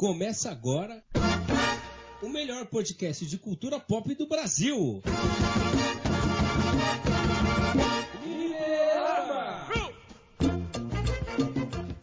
Começa agora o melhor podcast de cultura pop do Brasil.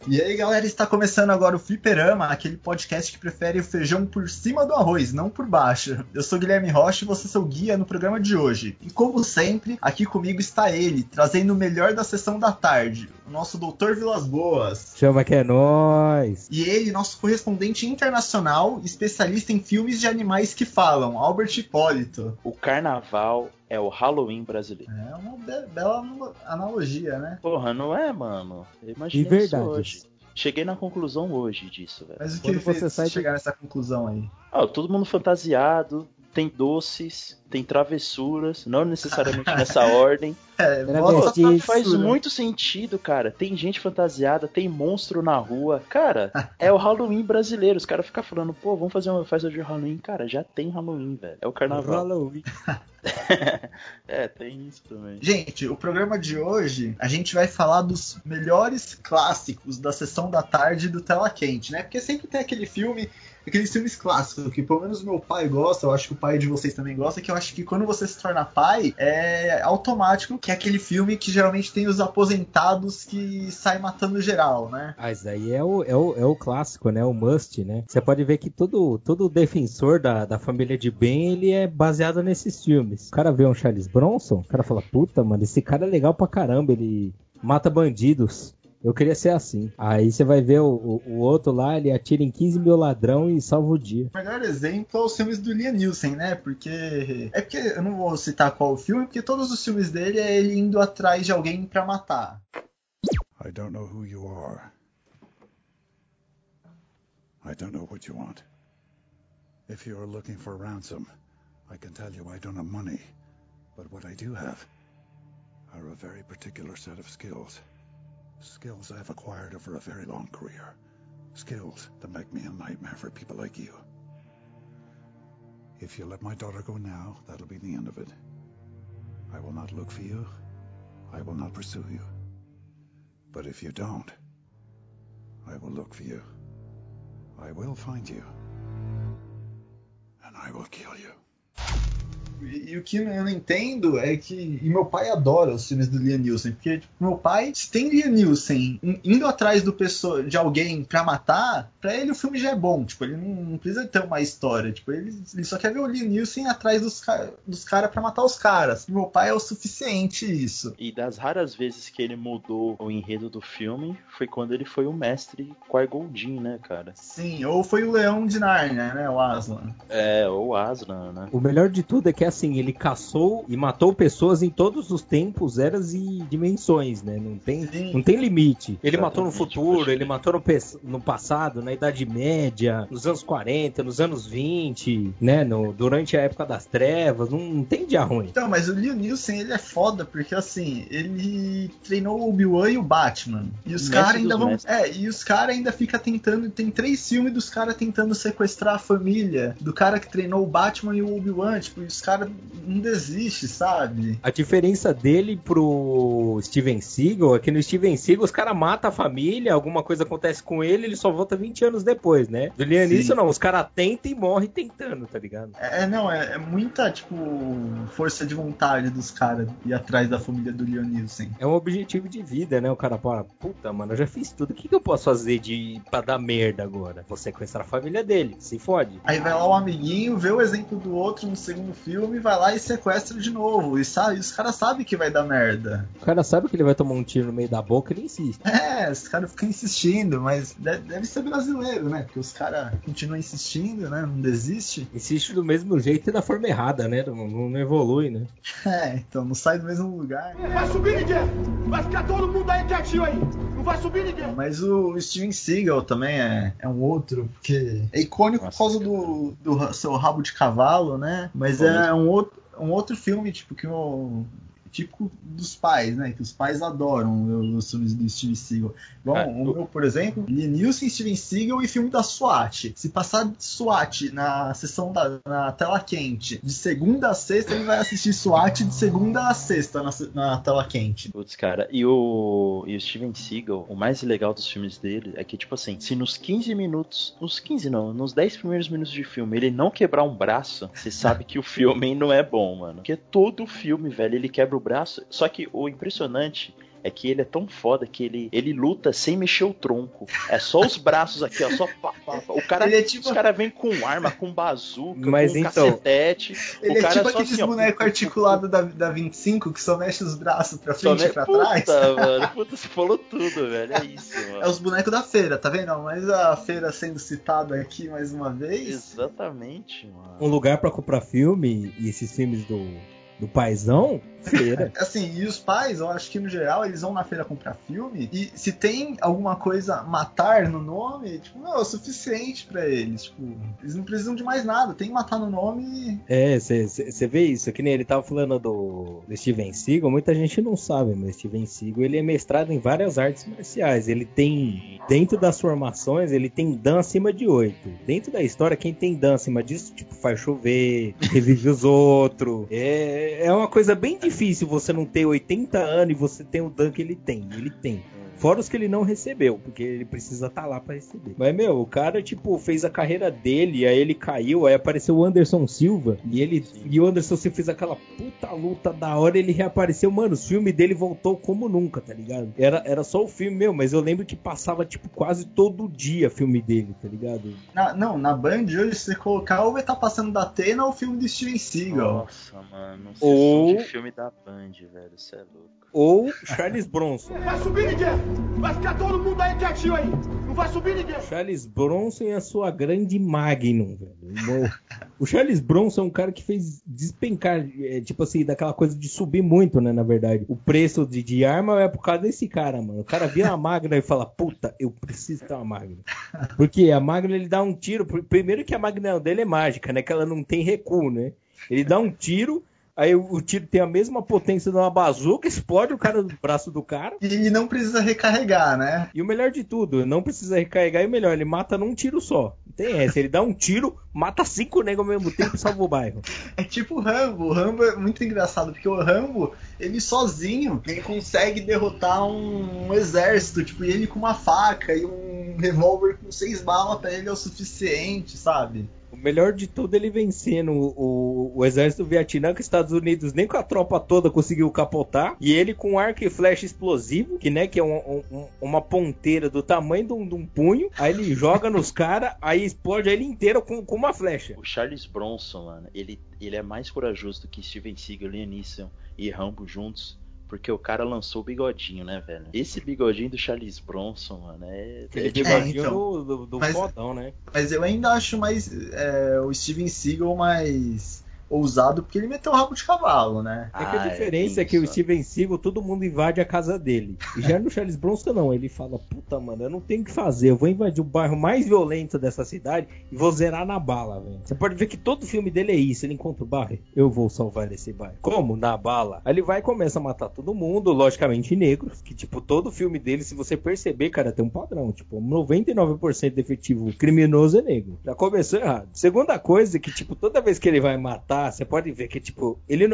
E aí, galera, está começando agora o Fliperama, aquele podcast que prefere o feijão por cima do arroz, não por baixo. Eu sou Guilherme Rocha e você é seu guia no programa de hoje. E como sempre, aqui comigo está ele, trazendo o melhor da sessão da tarde, nosso Doutor Vilas Boas. Chama que é nós. E ele, nosso correspondente internacional, especialista em filmes de animais que falam, Albert Hipólito. O carnaval é o Halloween brasileiro. É uma be bela analogia, né? Porra, não é, mano? Eu imaginei De verdade. isso hoje. Cheguei na conclusão hoje disso, velho. Mas o que Quando você sai chegar nessa conclusão aí? Ah, todo mundo fantasiado, tem doces, tem travessuras, não necessariamente nessa ordem. É, vestir- essa Faz muito sentido, cara. Tem gente fantasiada, tem monstro na rua. Cara, é o Halloween brasileiro. Os caras ficam falando, pô, vamos fazer uma festa de Halloween. Cara, já tem Halloween, velho. É o carnaval. Halloween. é, tem isso também. Gente, o programa de hoje a gente vai falar dos melhores clássicos da sessão da tarde do Tela Quente, né? Porque sempre tem aquele filme, aqueles filmes clássicos que pelo menos meu pai gosta, eu acho que o pai de vocês também gosta, que eu acho que quando você se torna pai é automático que é aquele filme que geralmente tem os aposentados que saem matando geral, né? Ah, isso daí é o, é, o, é o clássico, né? O must, né? Você pode ver que todo, todo defensor da, da família de bem, ele é baseado nesses filmes. O cara vê um Charles Bronson, o cara fala, puta, mano, esse cara é legal pra caramba, ele mata bandidos. Eu queria ser assim. Aí você vai ver o, o, o outro lá, ele atira em 15 mil ladrão e salva o dia. O melhor exemplo é os filmes do Liam Neeson, né? Porque. É porque eu não vou citar qual o filme, porque todos os filmes dele é ele indo atrás de alguém pra matar. I don't know who you are. I don't know what you want. If you're looking for ransom, I can tell you I don't have money. But what I do have are a very particular set of skills. Skills I've acquired over a very long career. Skills that make me a nightmare for people like you. If you let my daughter go now, that'll be the end of it. I will not look for you. I will not pursue you. But if you don't, I will look for you. I will find you. And I will kill you. E, e o que eu não entendo é que. E meu pai adora os filmes do Liam Neeson, porque tipo, meu pai, se tem Liam Neeson in- indo atrás do pessoa, de alguém pra matar, pra ele o filme já é bom. Tipo, ele não, não precisa ter uma história. Tipo, ele, ele só quer ver o Liam Neeson atrás dos, dos caras pra matar os caras. E meu pai é o suficiente isso. E das raras vezes que ele mudou o enredo do filme, foi quando ele foi o mestre Qui-Gon Jinn, né, cara? Sim, ou foi o Leão de Nárnia, né? O Aslan. É, ou Aslan, né? O melhor de tudo é que assim, ele caçou e matou pessoas em todos os tempos, eras e dimensões, né? Não tem, Sim. não tem limite. Ele matou no futuro, pode ele crer. matou no, pes- no passado, na Idade Média, nos anos 40, nos anos 20, né? No, durante a época das trevas, não, não tem dia ruim. Então, mas o Liam Neeson, ele é foda, porque assim, ele treinou o Obi-Wan e o Batman. E os caras ainda vão. mestres. É, e os caras ainda ficam tentando. Tem três filmes dos caras tentando sequestrar a família do cara que treinou o Batman e o Obi-Wan. Tipo, e os caras não desistem, sabe? A diferença dele pro Steven Seagal é que no Steven Seagal os caras matam a família, alguma coisa acontece com ele, ele só volta 20 anos depois, né? Do. Neeson não, os caras tentam e morrem tentando, tá ligado? É, não, é, é muita, tipo, força de vontade dos caras ir atrás da família do Neeson. É um objetivo de vida, né? O cara fala, puta, mano, eu já fiz tudo. O que, que eu posso fazer de pra dar merda agora? Vou sequestrar a família dele, se fode. Aí vai lá o amiguinho, vê o exemplo do outro no segundo filme, vai lá e sequestra de novo. E sabe, os caras sabem que vai dar merda. O cara sabe que ele vai tomar um tiro no meio da boca, ele insiste. É, os caras ficam insistindo, mas de- deve ser brasileiro, né? Porque os caras continuam insistindo, né? Não desiste. Insiste do mesmo jeito e da forma errada, né? Não, não evolui, né? É, então não sai do mesmo lugar. Vai subir ninguém! Vai ficar todo mundo aí quietinho aí! Vai subir ninguém! Mas o Steven Seagal também é, é um outro, porque é icônico por causa do, do seu rabo de cavalo, né? Mas é um outro, um outro filme, tipo, que o. típico dos pais, né? Que os pais adoram os filmes do Steven Seagal. Bom, Ah, o meu, por exemplo, Liam Steven Seagal e filme da SWAT. Se passar SWAT na sessão da na tela quente, de segunda a sexta, ele vai assistir SWAT de segunda a sexta na, na tela quente. Putz, cara, e o, e o Steven Seagal, o mais legal dos filmes dele é que, tipo assim, se nos 15 minutos, nos 15 não, nos 10 primeiros minutos de filme ele não quebrar um braço, você sabe que o filme não é bom, mano. Porque todo filme, velho, ele quebra o braço. Só que o impressionante é que ele é tão foda que ele, ele luta sem mexer o tronco. É só os braços aqui, ó, só pá, pá, pá. O cara, Ele é tipo- os caras vêm com arma, com bazuca, Mas com então- cacetete. Ele o cara é tipo só aqueles assim, bonecos articulados da, da 25 que só mexe os braços pra frente e pra Puta, trás. mano, puta, você falou tudo, velho. É isso, mano. É os bonecos da feira, tá vendo? Mas a feira sendo citada aqui mais uma vez. Exatamente, mano. Um lugar pra comprar filme e esses filmes do, do paizão, feira. Assim, e os pais, eu acho que no geral, eles vão na feira comprar filme e se tem alguma coisa matar no nome, tipo, não, é o suficiente pra eles. Tipo, eles não precisam de mais nada, tem matar no nome. É, você vê isso, que nem ele tava falando do, do Steven Seagal, muita gente não sabe, mas Steven Seagal ele é mestrado em várias artes marciais. Ele tem, dentro das formações, ele tem Dan acima de 8. Dentro da história, quem tem Dan acima disso, tipo, faz chover, revive os outros. É, é uma coisa bem difícil você não ter 80 anos e você tem o Dan que ele tem. Ele tem. Fora os que ele não recebeu, porque ele precisa estar lá pra receber. Mas, meu, o cara, tipo, fez a carreira dele, aí ele caiu, aí apareceu o Anderson Silva, e ele. E o Anderson Silva fez aquela puta luta da hora, ele reapareceu. Mano, os filmes dele voltou como nunca, tá ligado? Era, era só o filme, meu, mas eu lembro que passava, tipo, quase todo dia filme dele, tá ligado? Na- não, na Band hoje, se você colocar, ou vai estar passando da Atena ou o filme do Steven Seagal. Nossa, mano. Ou- de filme da Band, velho. Você é louco. Ou Charles Bronson. Vai subir ninguém! Vai ficar todo mundo aí quietinho aí! Não vai subir ninguém! Charles Bronson e a sua grande Magnum, velho. O Charles Bronson é um cara que fez despencar, é, tipo assim, daquela coisa de subir muito, né, na verdade. O preço de, de arma é por causa desse cara, mano. O cara vê uma Magnum e fala, puta, eu preciso ter uma Magnum. Porque a Magnum, ele dá um tiro, pr- primeiro que a Magnum dele é mágica, né, que ela não tem recuo, né. Ele dá um tiro, aí o, tiro tem a mesma potência de uma bazuca, explode o cara do braço do cara. E ele não precisa recarregar, né? E o melhor de tudo, não precisa recarregar e o melhor, ele mata num tiro só. Não tem essa, ele dá um tiro, mata cinco negros ao mesmo tempo e salva o bairro. É tipo o Rambo. O Rambo é muito engraçado, porque o Rambo, ele sozinho, ele consegue derrotar um, um exército, tipo, e ele com uma faca e um revólver com seis balas pra ele é o suficiente, sabe? Melhor de tudo, ele vencendo o, o, exército do Vietnã, que os Estados Unidos nem com a tropa toda conseguiu capotar. E ele com um arco e flecha explosivo, que né, que é um- um- uma ponteira do tamanho de um, de um punho. Aí ele joga nos caras, aí explode ele inteiro com, com uma flecha. O Charles Bronson, mano, ele, ele é mais corajoso do que Steven Seagal, Liam Neeson e Rambo juntos. Porque o cara lançou o bigodinho, né, velho? Esse bigodinho do Charles Bronson, mano, é. Aquele é de- bigodinho então. do, do, do Mas- fodão, né? Mas eu ainda acho mais é, o Steven Seagal mais ousado, porque ele meteu o rabo de cavalo, né? É que a Ah, diferença é que o. Steven Seagal, todo mundo invade a casa dele. E já no Charles Bronson, não. Ele fala, puta, mano, eu não tenho o que fazer. Eu vou invadir o bairro mais violento dessa cidade e vou zerar na bala, velho. Você pode ver que todo filme dele é isso. Ele encontra o bairro, eu vou salvar esse bairro. Como? Na bala. Aí ele vai e começa a matar todo mundo, logicamente negros. Que, tipo, todo filme dele, se você perceber, cara, tem um padrão. Tipo, 99% do efetivo criminoso é negro. Já começou errado. Segunda coisa é que, tipo, toda vez que ele vai matar, você pode ver que, tipo, ele,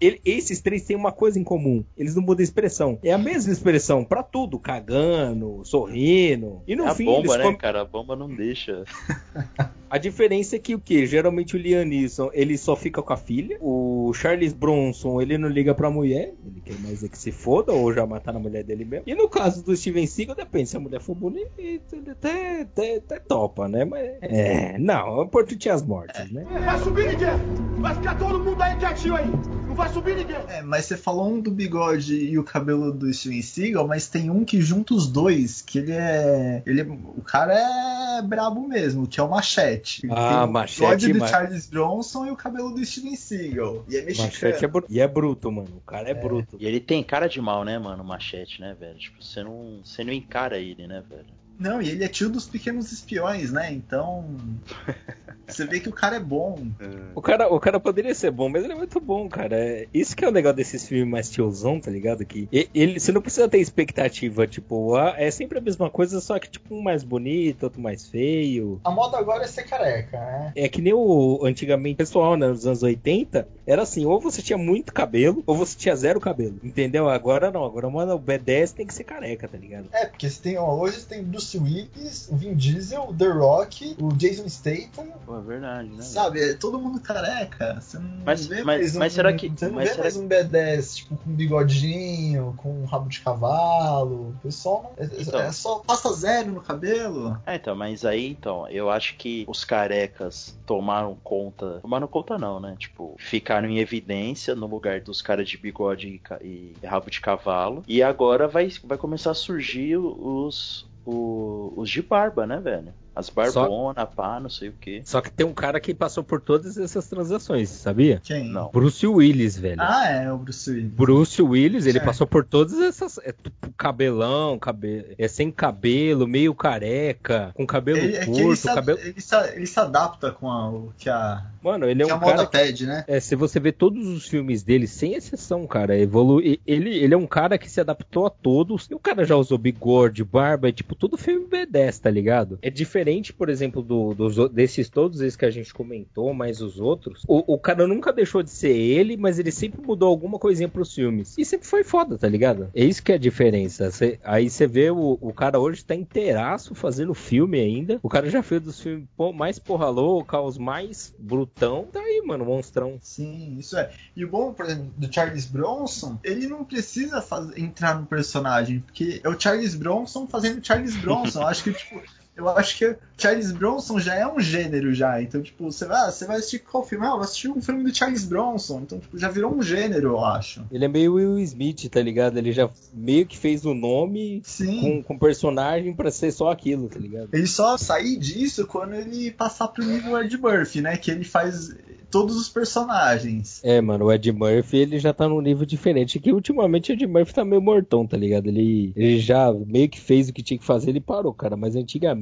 ele- esses três têm uma coisa em comum. Eles não mudam a expressão. É a mesma expressão pra tudo. Cagando, sorrindo. E no É a fim, bomba, eles né, comem- cara? A bomba não deixa. a diferença é que o que? Geralmente o Liam Neeson, ele só fica com a filha. O Charles Bronson, ele não liga pra mulher. Ele quer mais é que se foda ou já matar a mulher dele mesmo. E no caso do Steven Seagal, depende. Se a mulher for bonita, ele até, até, até topa, né? Mas, é, não, é importante as mortes, né? Vai subir ninguém! Vai ficar todo mundo aí quietinho aí! Não vai subir ninguém! É, mas você falou um do bigode e o cabelo do Steven Seagal, mas tem um que junta os dois, que ele é. Ele é- o cara é brabo mesmo, que é o Machete. Ele Ah, tem o Machete, bigode do ma- Charles Bronson e o cabelo do Steven Seagal. E é mexicano. Machete é bru- E é bruto, mano. O cara é, bruto. E ele tem cara de mal, né, mano? o Machete, né, velho? Tipo, você não, você não encara ele, né, velho? Não, e ele é tio dos pequenos espiões, né? Então. Você vê que o cara é bom. O cara, o cara poderia ser bom, mas ele é muito bom, cara. É, isso que é o legal desses filmes mais tiozão, tá ligado? Que ele, você não precisa ter expectativa, tipo, ah, é sempre a mesma coisa, só que tipo um mais bonito, outro mais feio. A moda agora é ser careca, né? É que nem o antigamente, pessoal, né, nos anos 80, era assim, ou você tinha muito cabelo, ou você tinha zero cabelo, entendeu? Agora não, agora mano, o B10 tem que ser careca, tá ligado? É, porque você tem, ó, hoje você tem Bruce Willis, o Vin Diesel, o The Rock, o Jason Statham, Pô, é verdade, né? sabe? É todo mundo careca. Você não Mas- vê mas- mais um, mas será que- Você não mas vê será mais um B10, tipo, com bigodinho, com um rabo de cavalo. O pessoal não. É, Então. é só passa zero no cabelo. É, então, mas aí, então, eu acho que os carecas tomaram conta. Tomaram conta não, né? Tipo, ficaram em evidência no lugar dos caras de bigode e, e rabo de cavalo. E agora vai, vai começar a surgir os. O- os de barba, né, velho? As barbona, pá, não sei o que. Só que tem um cara que passou por todas essas transações, sabia? Quem? Não. Bruce Willis, velho. Ah, é, o Bruce Willis. Bruce Willis, ele É. passou por todas essas. É, tipo, cabelão, cabe, é sem cabelo, meio careca, com cabelo Ele, é que curto, ele se, cabelo. ele, se, ele se adapta com a, o que a, Mano, ele é que um cara. pede, né? É, se você vê todos os filmes dele, sem exceção, cara, evolui. Ele, ele é um cara que se adaptou a todos. E o cara já usou bigode, barba, é tipo todo filme B10, tá ligado? É diferente, por exemplo, do, dos, desses todos esses que a gente comentou, mais os outros. O, o cara nunca deixou de ser ele, mas ele sempre mudou alguma coisinha pros filmes. E sempre foi foda, tá ligado? É isso que é a diferença. Cê- aí você vê o, o cara hoje tá inteiraço fazendo filme ainda. O cara já fez dos filmes mais porra louca, os mais brutão. Tá aí, mano, monstrão. Sim, isso é. E o bom, por exemplo, do Charles Bronson, ele não precisa entrar no personagem, porque é o Charles Bronson fazendo Charles Bronson. Acho que, tipo, eu acho que Charles Bronson já é um gênero já. Então, tipo, você vai, você vai assistir qual filme? Ah, eu vou assistir um filme do Charles Bronson. Então, tipo, já virou um gênero, eu acho. Ele é meio Will Smith, tá ligado? Ele já meio que fez o nome Sim. com, com personagem pra ser só aquilo, tá ligado? Ele só sair disso quando ele passar pro nível Ed Murphy, né? Que ele faz todos os personagens. É, mano, o Ed Murphy, ele já tá num nível diferente. Que ultimamente o Ed Murphy tá meio mortão, tá ligado? Ele, ele já meio que fez o que tinha que fazer, ele parou, cara. Mas antigamente,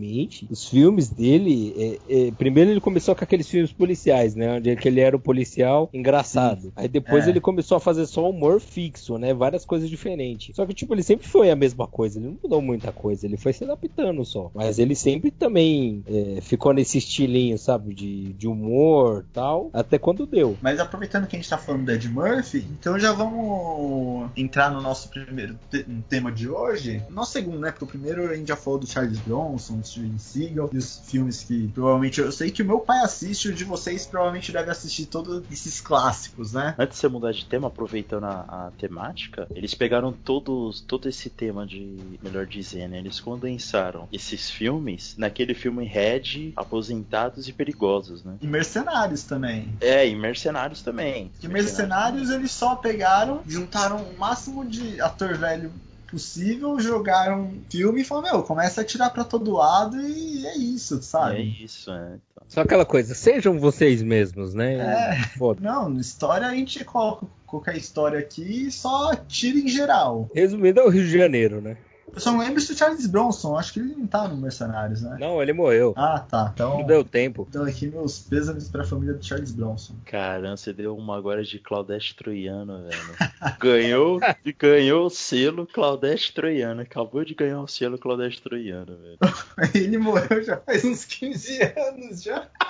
os filmes dele. é- é, primeiro ele começou com aqueles filmes policiais, né? Onde que ele era o policial engraçado. Aí depois É. ele começou a fazer só humor fixo, né? Várias coisas diferentes. Só que, tipo, ele sempre foi a mesma coisa. Ele não mudou muita coisa. Ele foi se adaptando só. Mas ele sempre também é, ficou nesse estilinho, sabe? De, de humor tal. Até quando deu. Mas aproveitando que a gente tá falando do Ed Murphy, então já vamos entrar no nosso primeiro te- tema de hoje. Nosso segundo, né? Porque o primeiro a gente já falou do Charles Bronson, Steven Seagal, e os filmes que provavelmente eu sei que o meu pai assiste, o de vocês provavelmente deve assistir todos esses clássicos, né? Antes de você mudar de tema, aproveitando a, a temática, eles pegaram todos, todo esse tema de, melhor dizer, né? Eles condensaram esses filmes naquele filme Red, Aposentados e Perigosos, né? E Mercenários também. É, e Mercenários também. Que Mercenários eles só pegaram, juntaram o máximo de ator velho possível, jogaram um filme e falaram, meu, começa a tirar pra todo lado e é isso, É sabe? isso, é. Então. Só aquela coisa, sejam vocês mesmos, né? É. Foda. Não, história a gente coloca qualquer história aqui e só tira em geral. Resumindo, é o Rio de Janeiro, né? Eu só não lembro se o Charles Bronson, acho que ele não tá no Mercenários, né? Não, ele morreu. Ah, tá. Então, Não deu tempo. então aqui meus pêsames pra família do Charles Bronson. Caramba, você deu uma agora de Claudete Troiano, velho. ganhou, ganhou o selo Claudete Troiano. Acabou de ganhar o selo Claudete Troiano, velho. Ele morreu já faz uns 15 anos já.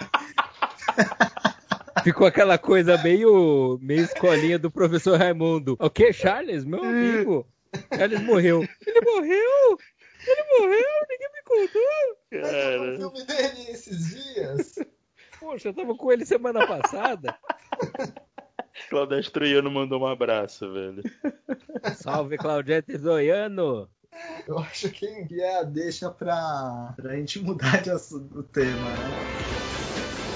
Ficou aquela coisa meio, meio escolinha do professor Raimundo. O que, Charles? Meu amigo. Charles morreu. Ele morreu? Ele morreu? Ninguém me contou. Mas Cara. o filme dele esses dias. Poxa, eu tava com ele semana passada. Claudete Troiano mandou um abraço, velho. Salve, Claudete Zoiano. Eu acho que é a deixa pra, pra gente mudar de assunto, o tema, né?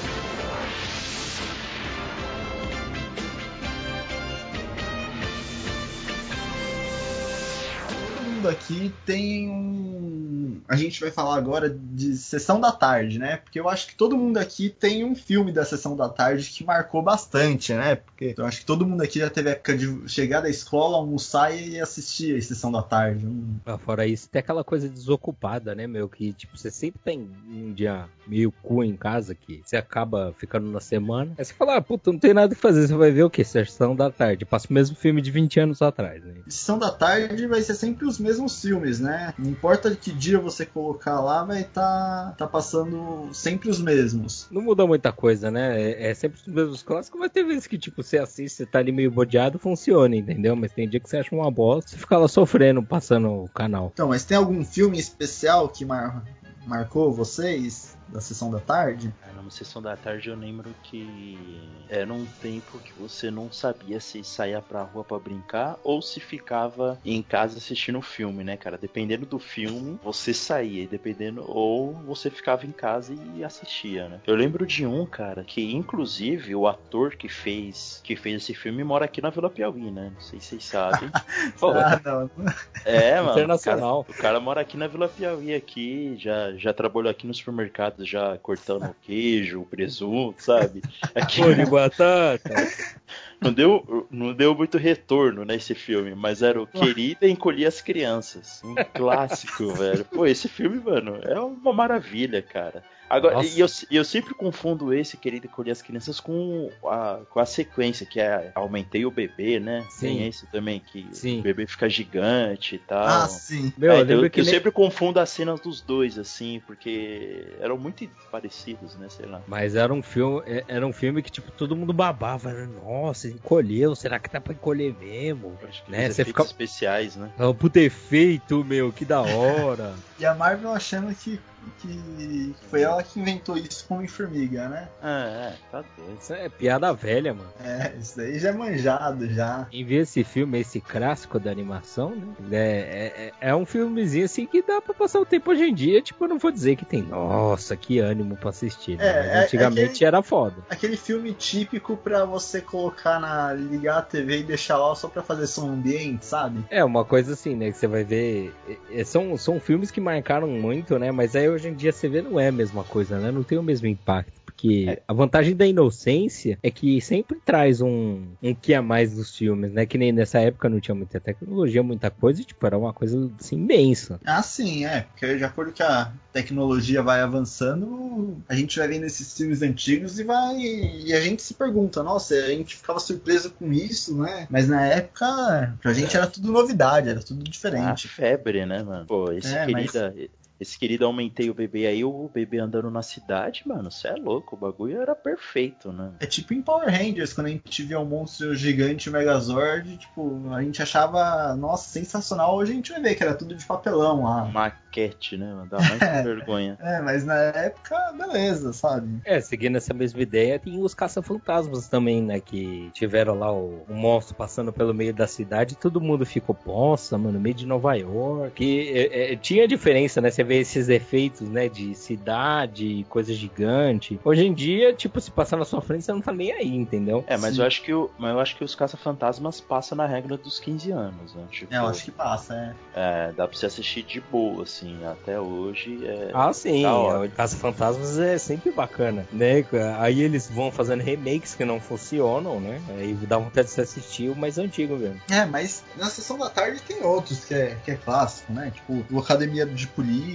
Aqui tem um. A gente vai falar agora de sessão da tarde, né? Porque eu acho que todo mundo aqui tem um filme da sessão da tarde que marcou bastante, né? Porque eu acho que todo mundo aqui já teve época de chegar da escola, almoçar e assistir a sessão da tarde. Um... Ah, fora isso, tem aquela coisa desocupada, né, meu? Que, tipo, você sempre tem um dia meio cu em casa que você acaba ficando na semana. Aí você fala, ah, puta, não tem nada que fazer. Você vai ver o quê? Sessão da tarde. Passa o mesmo filme de 20 anos atrás, né? Sessão da tarde vai ser sempre os mesmos filmes, né? Não importa que dia você colocar lá, vai estar tá, tá passando sempre os mesmos. Não muda muita coisa, né? É, é sempre os mesmos clássicos, mas tem vezes que, tipo, você assiste, você tá ali meio bodeado, funciona, entendeu? Mas tem dia que você acha uma bosta, você fica lá sofrendo, passando o canal. Então, mas tem algum filme especial que mar... marcou vocês? Da sessão da tarde? É, na sessão da tarde eu lembro que era um tempo que você não sabia se saía pra rua para brincar ou se ficava em casa assistindo o filme, né, cara? Dependendo do filme, você saía, dependendo ou você ficava em casa e assistia, né? Eu lembro de um, cara, que inclusive o ator que fez que fez esse filme mora aqui na Vila Piauí, né? Não sei se vocês sabem. Pô, ah, não. É, mano. Internacional. O cara, o cara mora aqui na Vila Piauí aqui, já já trabalhou aqui no supermercado já cortando o queijo, o presunto, sabe? Aqui, Pô de batata. não deu, não deu muito retorno nesse filme, mas era o Querida Encolher as Crianças. Um clássico, velho. Pô, esse filme, mano, é uma maravilha, cara. Agora, e eu, eu sempre confundo esse Querido Encolher as Crianças com a, com a sequência, que é Aumentei o Bebê, né? Sim. Tem esse também, que Sim. o bebê fica gigante e tal. Ah, sim. Meu, É, eu então, lembro eu, que eu ne- sempre confundo as cenas dos dois, assim, porque eram muito parecidos, né? Sei lá. Mas era um filme, é- era um filme que tipo todo mundo babava, né? Nossa, encolheu, será que tá pra encolher mesmo? Acho que Né, você efeitos fica- especiais, né? Ah, puta efeito, meu, que da hora. E a Marvel achando que, que foi ela que inventou isso com Homem-Formiga, né? Ah, é, tá doido. Isso é piada velha, mano. É, isso daí já é manjado já. Quem vê esse filme, esse clássico da animação, né? É, é, é um filmezinho assim que dá pra passar o tempo hoje em dia. Tipo, eu não vou dizer que tem, nossa, que ânimo pra assistir. Né? É, Mas é- é antigamente que- era foda. Aquele filme típico pra você colocar na. ligar a TV e deixar lá só pra fazer som ambiente, sabe? É, uma coisa assim, né? Que você vai ver. é, é, são, são filmes que marcaram muito, né? Mas aí hoje em dia você vê não é a mesma coisa, né? Não tem o mesmo impacto. Porque a vantagem da inocência é que sempre traz um, um que a mais dos filmes, né? Que nem nessa época não tinha muita tecnologia, muita coisa, e, tipo, era uma coisa assim imensa. Ah, sim, é. Porque de acordo que a tecnologia vai avançando, a gente vai vendo esses filmes antigos e vai. E a gente se pergunta, nossa, a gente ficava surpreso com isso, né? Mas na época, pra gente era tudo novidade, era tudo diferente. febre, né, mano? Pô, esse É, mas- querida. Esse querido aumentei o bebê aí, o bebê andando na cidade, mano, você é louco, o bagulho era perfeito, né? É tipo em Power Rangers, quando a gente via um monstro gigante, o Megazord, tipo, a gente achava, nossa, sensacional. Hoje a gente vai ver que era tudo de papelão lá. Maquete, né, mano? Dá mais vergonha. É, mas na época, beleza, sabe? É, seguindo essa mesma ideia, tem os caça-fantasmas também, né? Que tiveram lá o, o monstro passando pelo meio da cidade e todo mundo ficou, nossa, mano, meio de Nova York. E, é, é, tinha diferença, né? Você vê esses efeitos, né? De cidade, coisa gigante. Hoje em dia, tipo, se passar na sua frente, você não tá nem aí, entendeu? É, mas Sim. eu acho que o, mas eu acho que os caça-fantasmas passam na regra dos 15 anos, né? Tipo, É, eu acho que passa, é. é, dá pra você assistir de boa, assim, até hoje. É, Ah, sim. O Caça-Fantasmas é sempre bacana, né? Aí eles vão fazendo remakes que não funcionam, né? Aí dá vontade de se assistir o mais antigo mesmo. É, mas na sessão da tarde tem outros que é, que é clássico, né? Tipo, o Academia de Polícia.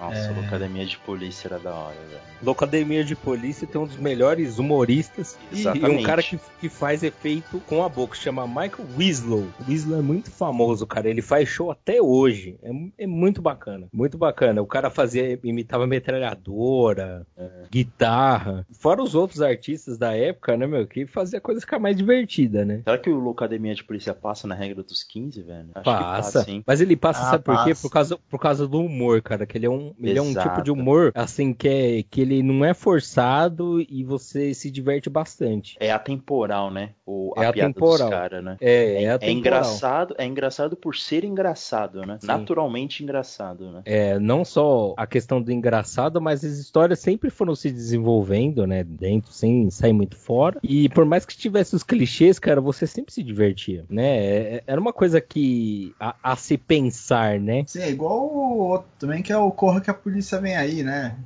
Nossa, é, de polícia era da hora, velho. Locademia de Polícia tem um dos melhores humoristas e- e um Exatamente. cara que, que faz efeito com a boca, chama Michael Winslow. O Winslow é muito famoso, cara. Ele faz show até hoje. É, é muito bacana. Muito bacana. O cara fazia, imitava metralhadora, guitarra. Fora os outros artistas da época, né, meu? Que fazia a coisa ficar mais divertida, né? Será que o Locademia de Polícia passa na regra dos 15, velho? Acho Passa. que passa, hein? Mas ele passa, Ah, sabe por quê? passa. Por causa, por causa do humor humor, cara. Que ele é um, ele é um tipo de humor, assim, que, é, que ele não é forçado e você se diverte bastante. É atemporal, né? O, É a piada atemporal. dos caras, né? É, é, É atemporal. engraçado, é engraçado por ser engraçado, né? Sim. Naturalmente engraçado, né? É, não só a questão do engraçado, mas as histórias sempre foram se desenvolvendo, né, dentro, sem sair muito fora. E por mais que tivesse os clichês, cara, você sempre se divertia, né? É- Era uma coisa que a, a se pensar, né? Sim, é igual também, que é o Corra que a Polícia Vem Aí, né?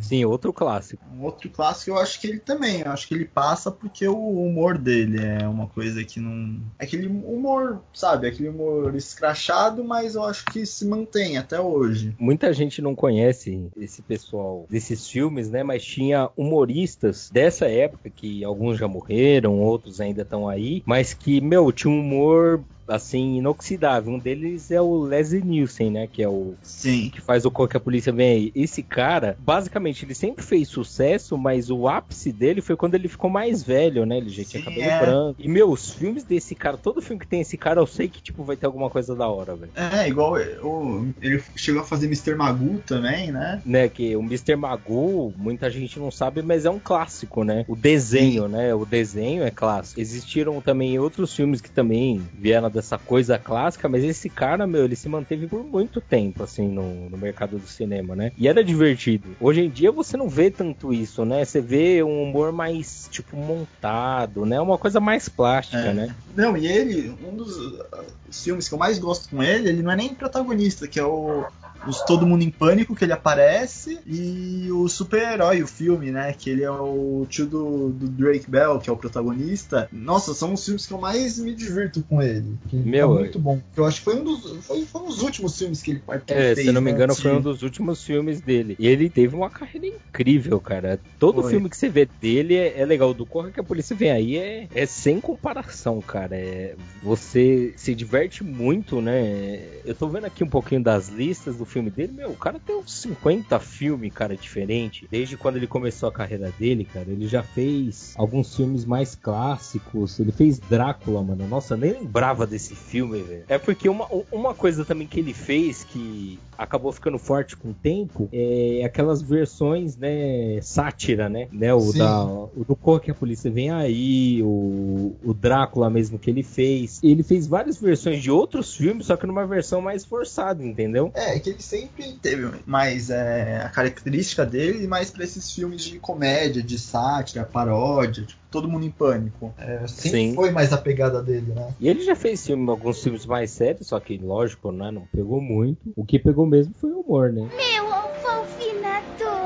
Sim, outro clássico. Um outro clássico eu acho que ele também, eu acho que ele passa porque o humor dele é uma coisa que não. É aquele humor, sabe? Aquele humor escrachado, mas eu acho que se mantém até hoje. Muita gente não conhece esse pessoal desses filmes, né? Mas tinha humoristas dessa época que alguns já morreram, outros ainda estão aí, mas que, meu, tinha um humor assim inoxidável. Um deles é o Leslie Nielsen, né? Que é o Sim. que faz o Cor que a polícia vem aí. Esse cara, basicamente, ele sempre fez sucesso, mas o ápice dele foi quando ele ficou mais velho, né? Ele já tinha Sim, cabelo é. branco. E, meu, os filmes desse cara, todo filme que tem esse cara, eu sei que, tipo, vai ter alguma coisa da hora, velho. É, igual o, ele chegou a fazer Mr. Magoo também, né? Né, que o Mr. Magoo, muita gente não sabe, mas é um clássico, né? O desenho, né? O desenho é clássico. Existiram também outros filmes que também vieram dessa coisa clássica, mas esse cara, meu, ele se manteve por muito tempo, assim, no, no mercado do cinema, né? E era divertido. Hoje em dia você não vê tanto isso, né? Você vê um humor mais, tipo, montado, né? Uma coisa mais plástica, É. né? Não, e ele, um dos uh, filmes que eu mais gosto com ele, ele não é nem protagonista, que é o os Todo Mundo em Pânico, que ele aparece, e o Super-Herói, o filme, né? Que ele é o tio do, do Drake Bell, que é o protagonista. Nossa, são os filmes que eu mais me divirto com ele. Que Meu, tá muito bom. Eu acho que foi um dos, foi, foi um dos últimos filmes que ele, ele É, fez. se não me né, engano, antes foi um dos últimos filmes dele. E ele teve uma carreira incrível, cara. Todo Foi. filme que você vê dele é, é legal. Do Corra que a Polícia Vem Aí é, é sem comparação, cara. É, você se diverte muito, né? Eu tô vendo aqui um pouquinho das listas do filme dele. Meu, o cara tem uns 50 filmes, cara, diferente. Desde quando ele começou a carreira dele, cara, ele já fez alguns filmes mais clássicos. Ele fez Drácula, mano. Nossa, nem lembrava desse filme, velho. É porque uma, uma coisa também que ele fez que acabou ficando forte com o tempo é aquelas versões, né, sátira, né? né o, Sim. da, o do Cor que a Polícia Vem Aí, o, o Drácula mesmo que ele fez. Ele fez várias versões de outros filmes, só que numa versão mais forçada, entendeu? É, que ele sempre teve mais é, a característica dele, mais pra esses filmes de comédia, de sátira, paródia, tipo, todo mundo em pânico. É, sempre Sim. foi mais a pegada dele, né? E ele já fez filme, alguns filmes mais sérios, só que, lógico, né, não pegou muito. O que pegou mesmo foi o humor, né? Meu alfofinador.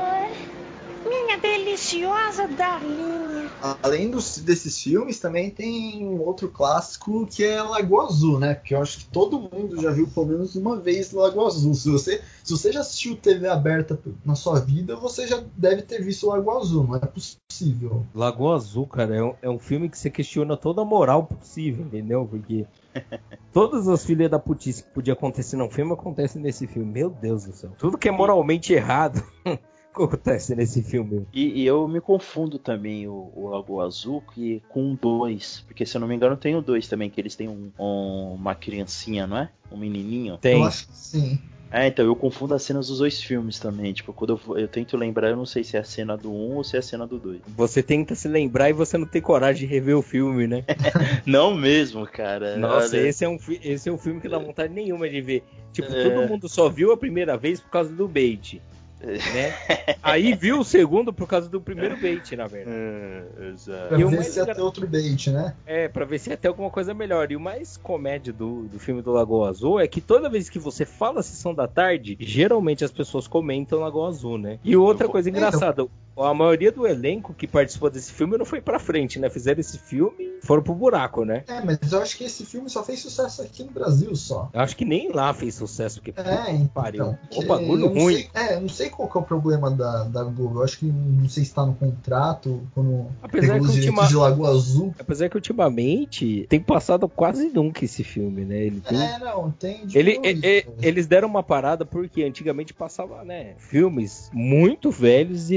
Minha deliciosa Darlinha. Além dos, desses filmes, também tem um outro clássico que é Lagoa Azul, né? Porque eu acho que todo mundo já viu pelo menos uma vez Lagoa Azul. Se você, se você já assistiu TV aberta na sua vida, você já deve ter visto Lagoa Azul, não é possível. Lagoa Azul, cara, é um, é um filme que você questiona toda a moral possível, entendeu? Porque todas as filhas da putice que podia acontecer num filme acontecem nesse filme. Meu Deus do céu. Tudo que é moralmente errado acontece nesse filme. E, e eu me confundo também o, o Lagoa Azul que, com o dois. Porque se eu não me engano tem o dois também, que eles têm um- um- uma criancinha, não é? Um menininho. Tem. Eu acho que sim. É, então eu confundo as cenas dos dois filmes também. Tipo, quando eu, eu tento lembrar, eu não sei se é a cena do um ou se é a cena do dois. Você tenta se lembrar e você não tem coragem de rever o filme, né? Não mesmo, cara. Nossa, Olha, esse é, um, esse é um filme que dá vontade nenhuma de ver. Tipo, É. todo mundo só viu a primeira vez por causa do bait. Né? Aí viu o segundo por causa do primeiro bait, na verdade. É, exato. Pra E o ver se engra- ter outro bait, né? É, pra ver se ia ter alguma coisa melhor. E o mais comédia do, do filme do Lagoa Azul é que toda vez que você fala Sessão da Tarde, geralmente as pessoas comentam Lagoa Azul, né? E outra coisa engraçada, a maioria do elenco que participou desse filme não foi pra frente, né? Fizeram esse filme e foram pro buraco, né? É, mas eu acho que esse filme só fez sucesso aqui no Brasil só. Eu acho que nem lá fez sucesso, porque É, que pariu. então. O bagulho ruim. sei- é, eu não sei qual que é o problema da, da Globo. Eu acho que não sei se tá no contrato, quando Apesar pegou que os ultima- de Lagoa Azul. Apesar que ultimamente tem passado quase nunca esse filme, né? Ele tem. É, não, tem Ele, e- e- né? eles deram uma parada porque antigamente passava, né, filmes muito velhos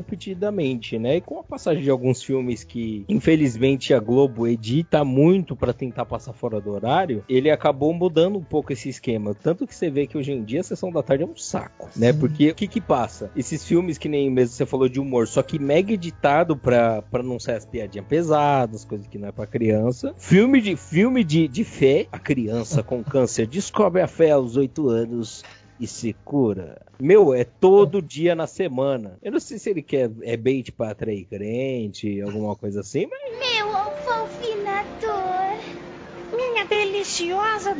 repetidamente, né? E com a passagem de alguns filmes que, infelizmente, a Globo edita muito para tentar passar fora do horário, ele acabou mudando um pouco esse esquema. Tanto que você vê que hoje em dia a sessão da tarde é um saco, né? Porque o que que passa? Esses filmes que nem mesmo você falou de humor, só que mega editado pra, pra não ser as piadinhas pesadas, coisas que não é pra criança. Filme de, filme de, de fé, a criança com câncer descobre a fé aos 8 anos e se cura. Meu, é todo dia na semana. Eu não sei se ele quer é bait pra atrair crente, alguma coisa assim, mas Meu fofinador. Minha deliciosa.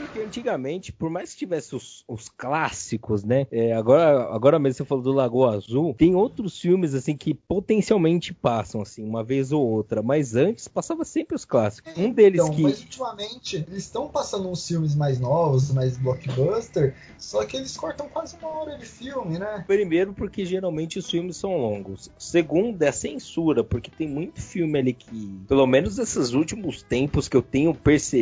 Porque antigamente, por mais que tivesse os, os clássicos, né? é, agora, agora mesmo você falou do Lagoa Azul, tem outros filmes assim que potencialmente passam assim uma vez ou outra, mas antes passava sempre os clássicos. Um deles Então, que mas ultimamente eles estão passando uns filmes mais novos, mais blockbuster, só que eles cortam quase uma hora de filme, né? Primeiro, porque geralmente os filmes são longos. Segundo, é a censura, porque tem muito filme ali que, pelo menos nesses últimos tempos que eu tenho percebido,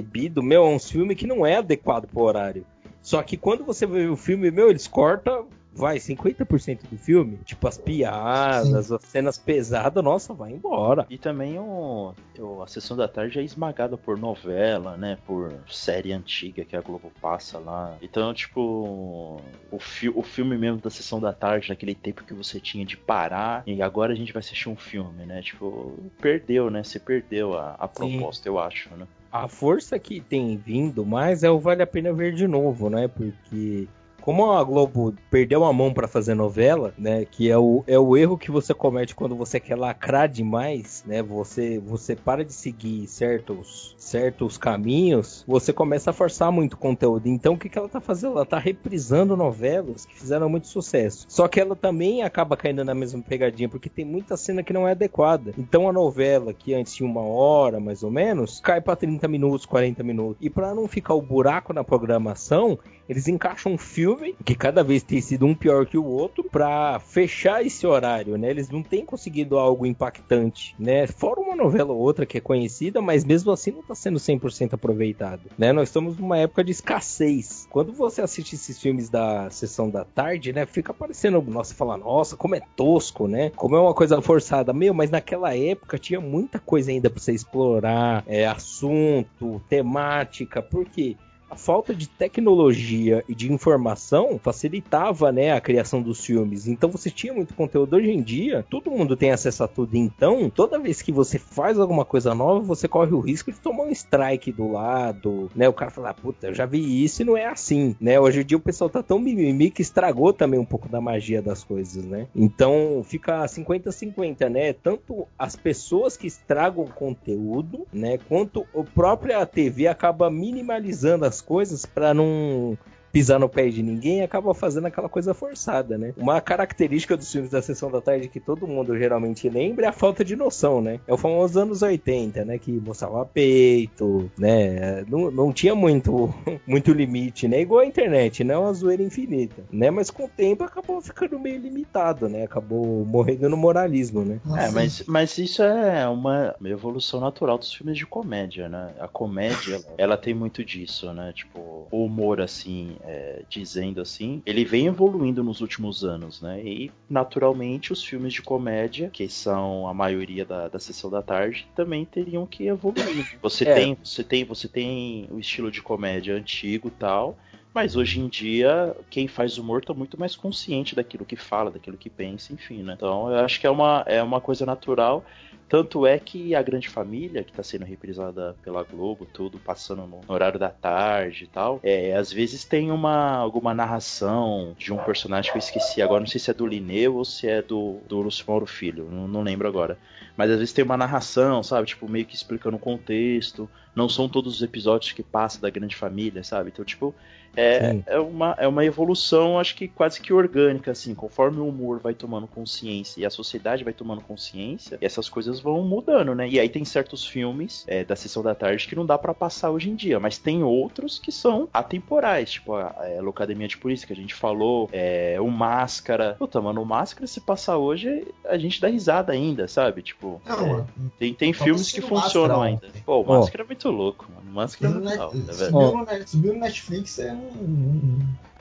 meu, é um filme que não é adequado pro horário. Só que quando você vê o filme, meu, eles cortam, vai, 50% do filme. Tipo, as piadas, as cenas pesadas, nossa, vai embora. E também o, o- a sessão da tarde é esmagada por novela, né? Por série antiga que a Globo passa lá. Então, tipo, o, fi o filme mesmo da sessão da tarde, naquele tempo que você tinha de parar, e agora a gente vai assistir um filme, né? Tipo, perdeu, né? Você perdeu a, a Sim. proposta, eu acho, né? A força que tem vindo mais é o Vale a Pena Ver de novo, né? Porque como a Globo perdeu a mão pra fazer novela, né? Que é o, é o erro que você comete quando você quer lacrar demais, né? Você, você para de seguir certos, certos caminhos, você começa a forçar muito conteúdo. Então o que, que ela tá fazendo? Ela tá reprisando novelas que fizeram muito sucesso. Só que ela também acaba caindo na mesma pegadinha, porque tem muita cena que não é adequada. Então a novela, que antes tinha uma hora mais ou menos, cai pra 30 minutos, 40 minutos. E pra não ficar o buraco na programação, eles encaixam um filme que cada vez tem sido um pior que o outro pra fechar esse horário, né? Eles não têm conseguido algo impactante, né? Fora uma novela ou outra que é conhecida, mas mesmo assim não tá sendo 100% aproveitado, né? Nós estamos numa época de escassez. Quando você assiste esses filmes da sessão da tarde, né? Fica parecendo, nossa, fala, nossa, como é tosco, né? Como é uma coisa forçada. Meu, mas naquela época tinha muita coisa ainda pra você explorar, é, assunto, temática, por quê? A falta de tecnologia e de informação facilitava, né, a criação dos filmes. Então você tinha muito conteúdo. Hoje em dia, todo mundo tem acesso a tudo. Então, toda vez que você faz alguma coisa nova, você corre o risco de tomar um strike do lado, né? O cara fala, ah, puta, eu já vi isso e não é assim, né? Hoje em dia o pessoal tá tão mimimi que estragou também um pouco da magia das coisas, né? Então, fica 50-50, né? Tanto as pessoas que estragam o conteúdo, né, quanto a própria TV acaba minimalizando as coisas para não pisar no pé de ninguém e acaba fazendo aquela coisa forçada, né? Uma característica dos filmes da Sessão da Tarde que todo mundo geralmente lembra é a falta de noção, né? É o famoso anos 80, né? Que mostrava peito, né? Não, não tinha muito, muito limite, né? Igual a internet, né? Uma zoeira infinita, né? Mas com o tempo acabou ficando meio limitado, né? Acabou morrendo no moralismo, né? É, mas, mas isso é uma evolução natural dos filmes de comédia, né? A comédia, ela tem muito disso, né? Tipo, o humor, assim, é, dizendo assim, ele vem evoluindo nos últimos anos, né? E, naturalmente, os filmes de comédia, que são a maioria da, da sessão da tarde, também teriam que evoluir. Você É. tem, você tem, você tem o estilo de comédia antigo e tal, mas hoje em dia, quem faz humor tá muito mais consciente daquilo que fala, daquilo que pensa, enfim, né? Então eu acho que é uma, é uma coisa natural. Tanto é que a Grande Família, que tá sendo reprisada pela Globo, tudo passando no horário da tarde e tal, é, às vezes tem uma alguma narração de um personagem que eu esqueci agora, não sei se é do Lineu ou se é do, do Lúcio Mauro Filho, não, não lembro agora. Mas às vezes tem uma narração, sabe? Tipo, meio que explicando o contexto. Não são todos os episódios que passa da Grande Família, sabe? Então, tipo, é, Sim. é, uma, é uma evolução, acho que quase que orgânica, assim, conforme o humor vai tomando consciência e a sociedade vai tomando consciência, essas coisas vão mudando, né? E aí tem certos filmes é, da sessão da tarde que não dá pra passar hoje em dia, mas tem outros que são atemporais, tipo a, a Locademia de Polícia que a gente falou, é, o Máscara. Puta, mano, o Máscara, se passar hoje, a gente dá risada ainda, sabe? Tipo, Não, é, tem, tem filmes que funcionam Máscara ainda. ontem. Pô, o. Máscara é muito louco, mano. O Máscara é subiu, muito velho. subiu no Netflix é um-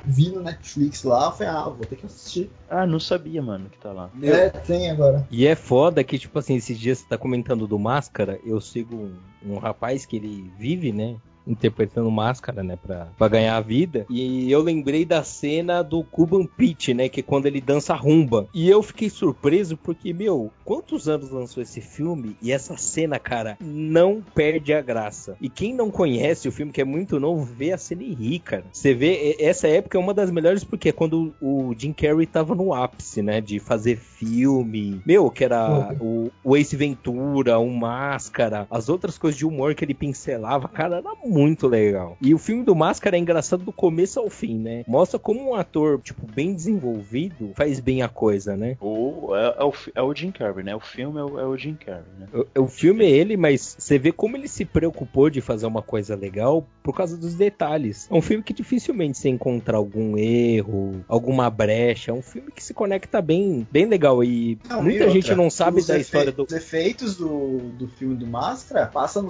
vi no Netflix lá, eu falei, ah, vou ter que assistir. Ah, não sabia, mano, que tá lá. É, tem agora. E é foda que, tipo assim, esses dias você tá comentando do Máscara, eu sigo um, um rapaz que ele vive, né? Interpretando máscara, né, pra, pra ganhar a vida. E eu lembrei da cena do Cuban Pete, né, que é quando ele dança rumba. E eu fiquei surpreso porque, meu, quantos anos lançou esse filme? E essa cena, cara, não perde a graça. E quem não conhece o filme, que é muito novo, vê a cena e ri, cara. Você vê, essa época é uma das melhores porque é quando o Jim Carrey tava no ápice, né, de fazer filme. Meu, que era o, o Ace Ventura, o Máscara, as outras coisas de humor que ele pincelava, cara, era muito legal. E o filme do Máscara é engraçado do começo ao fim, né? Mostra como um ator, tipo, bem desenvolvido faz bem a coisa, né? O, é, é, o, é o Jim Carrey, né? O filme é o, é o Jim Carrey, né? O, o filme é ele, mas você vê como ele se preocupou de fazer uma coisa legal por causa dos detalhes. É um filme que dificilmente você encontra algum erro, alguma brecha. É um filme que se conecta bem, bem legal. E Não, muita e gente outra, não sabe os da história do. Os efeitos do, do filme do Máscara passam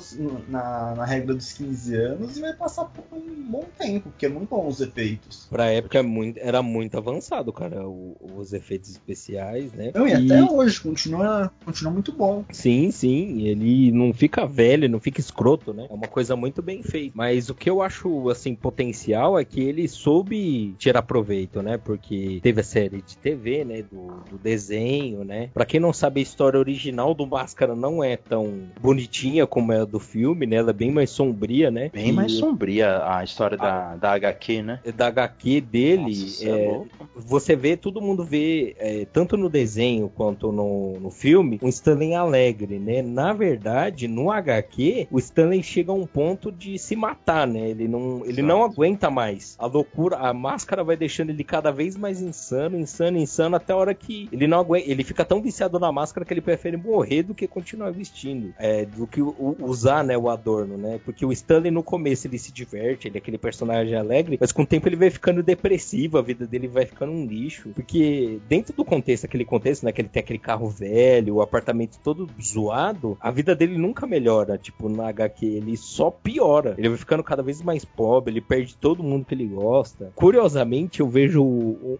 na, na regra dos 15 anos e vai passar por um bom tempo, porque é muito bom os efeitos. Pra época é muito- era muito avançado, cara, o- os efeitos especiais, né? Não, e até hoje continua, continua muito bom. Sim, sim, ele não fica velho, não fica escroto, né? É uma coisa muito bem feita. Mas o que eu acho, assim, potencial é que ele soube tirar proveito, né? Porque teve a série de TV, né? Do, do desenho, né? Pra quem não sabe, a história original do Máscara não é tão bonitinha como é a do filme, né? Ela é bem mais sombria, né? Bem E mais sombria a história da, da HQ, né? Da HQ dele, Nossa, é é, você vê, todo mundo vê, é, tanto no desenho quanto no, no filme, um Stanley alegre, né? Na verdade, no HQ, o Stanley chega a um ponto de se matar, né? Ele não, ele não aguenta mais. A loucura, a máscara vai deixando ele cada vez mais insano, insano, insano, até a hora que ele não aguenta. Ele fica tão viciado na máscara que ele prefere morrer do que continuar vestindo. É, do que usar, né, o adorno, né? Porque o Stanley no começo ele se diverte, ele é aquele personagem alegre, mas com o tempo ele vai ficando depressivo, a vida dele vai ficando um lixo. Porque dentro do contexto, aquele contexto, né, que ele tem aquele carro velho, o apartamento todo zoado, a vida dele nunca melhora, tipo, na HQ, ele só piora. Ele vai ficando cada vez mais pobre, ele perde todo mundo que ele gosta. Curiosamente, eu vejo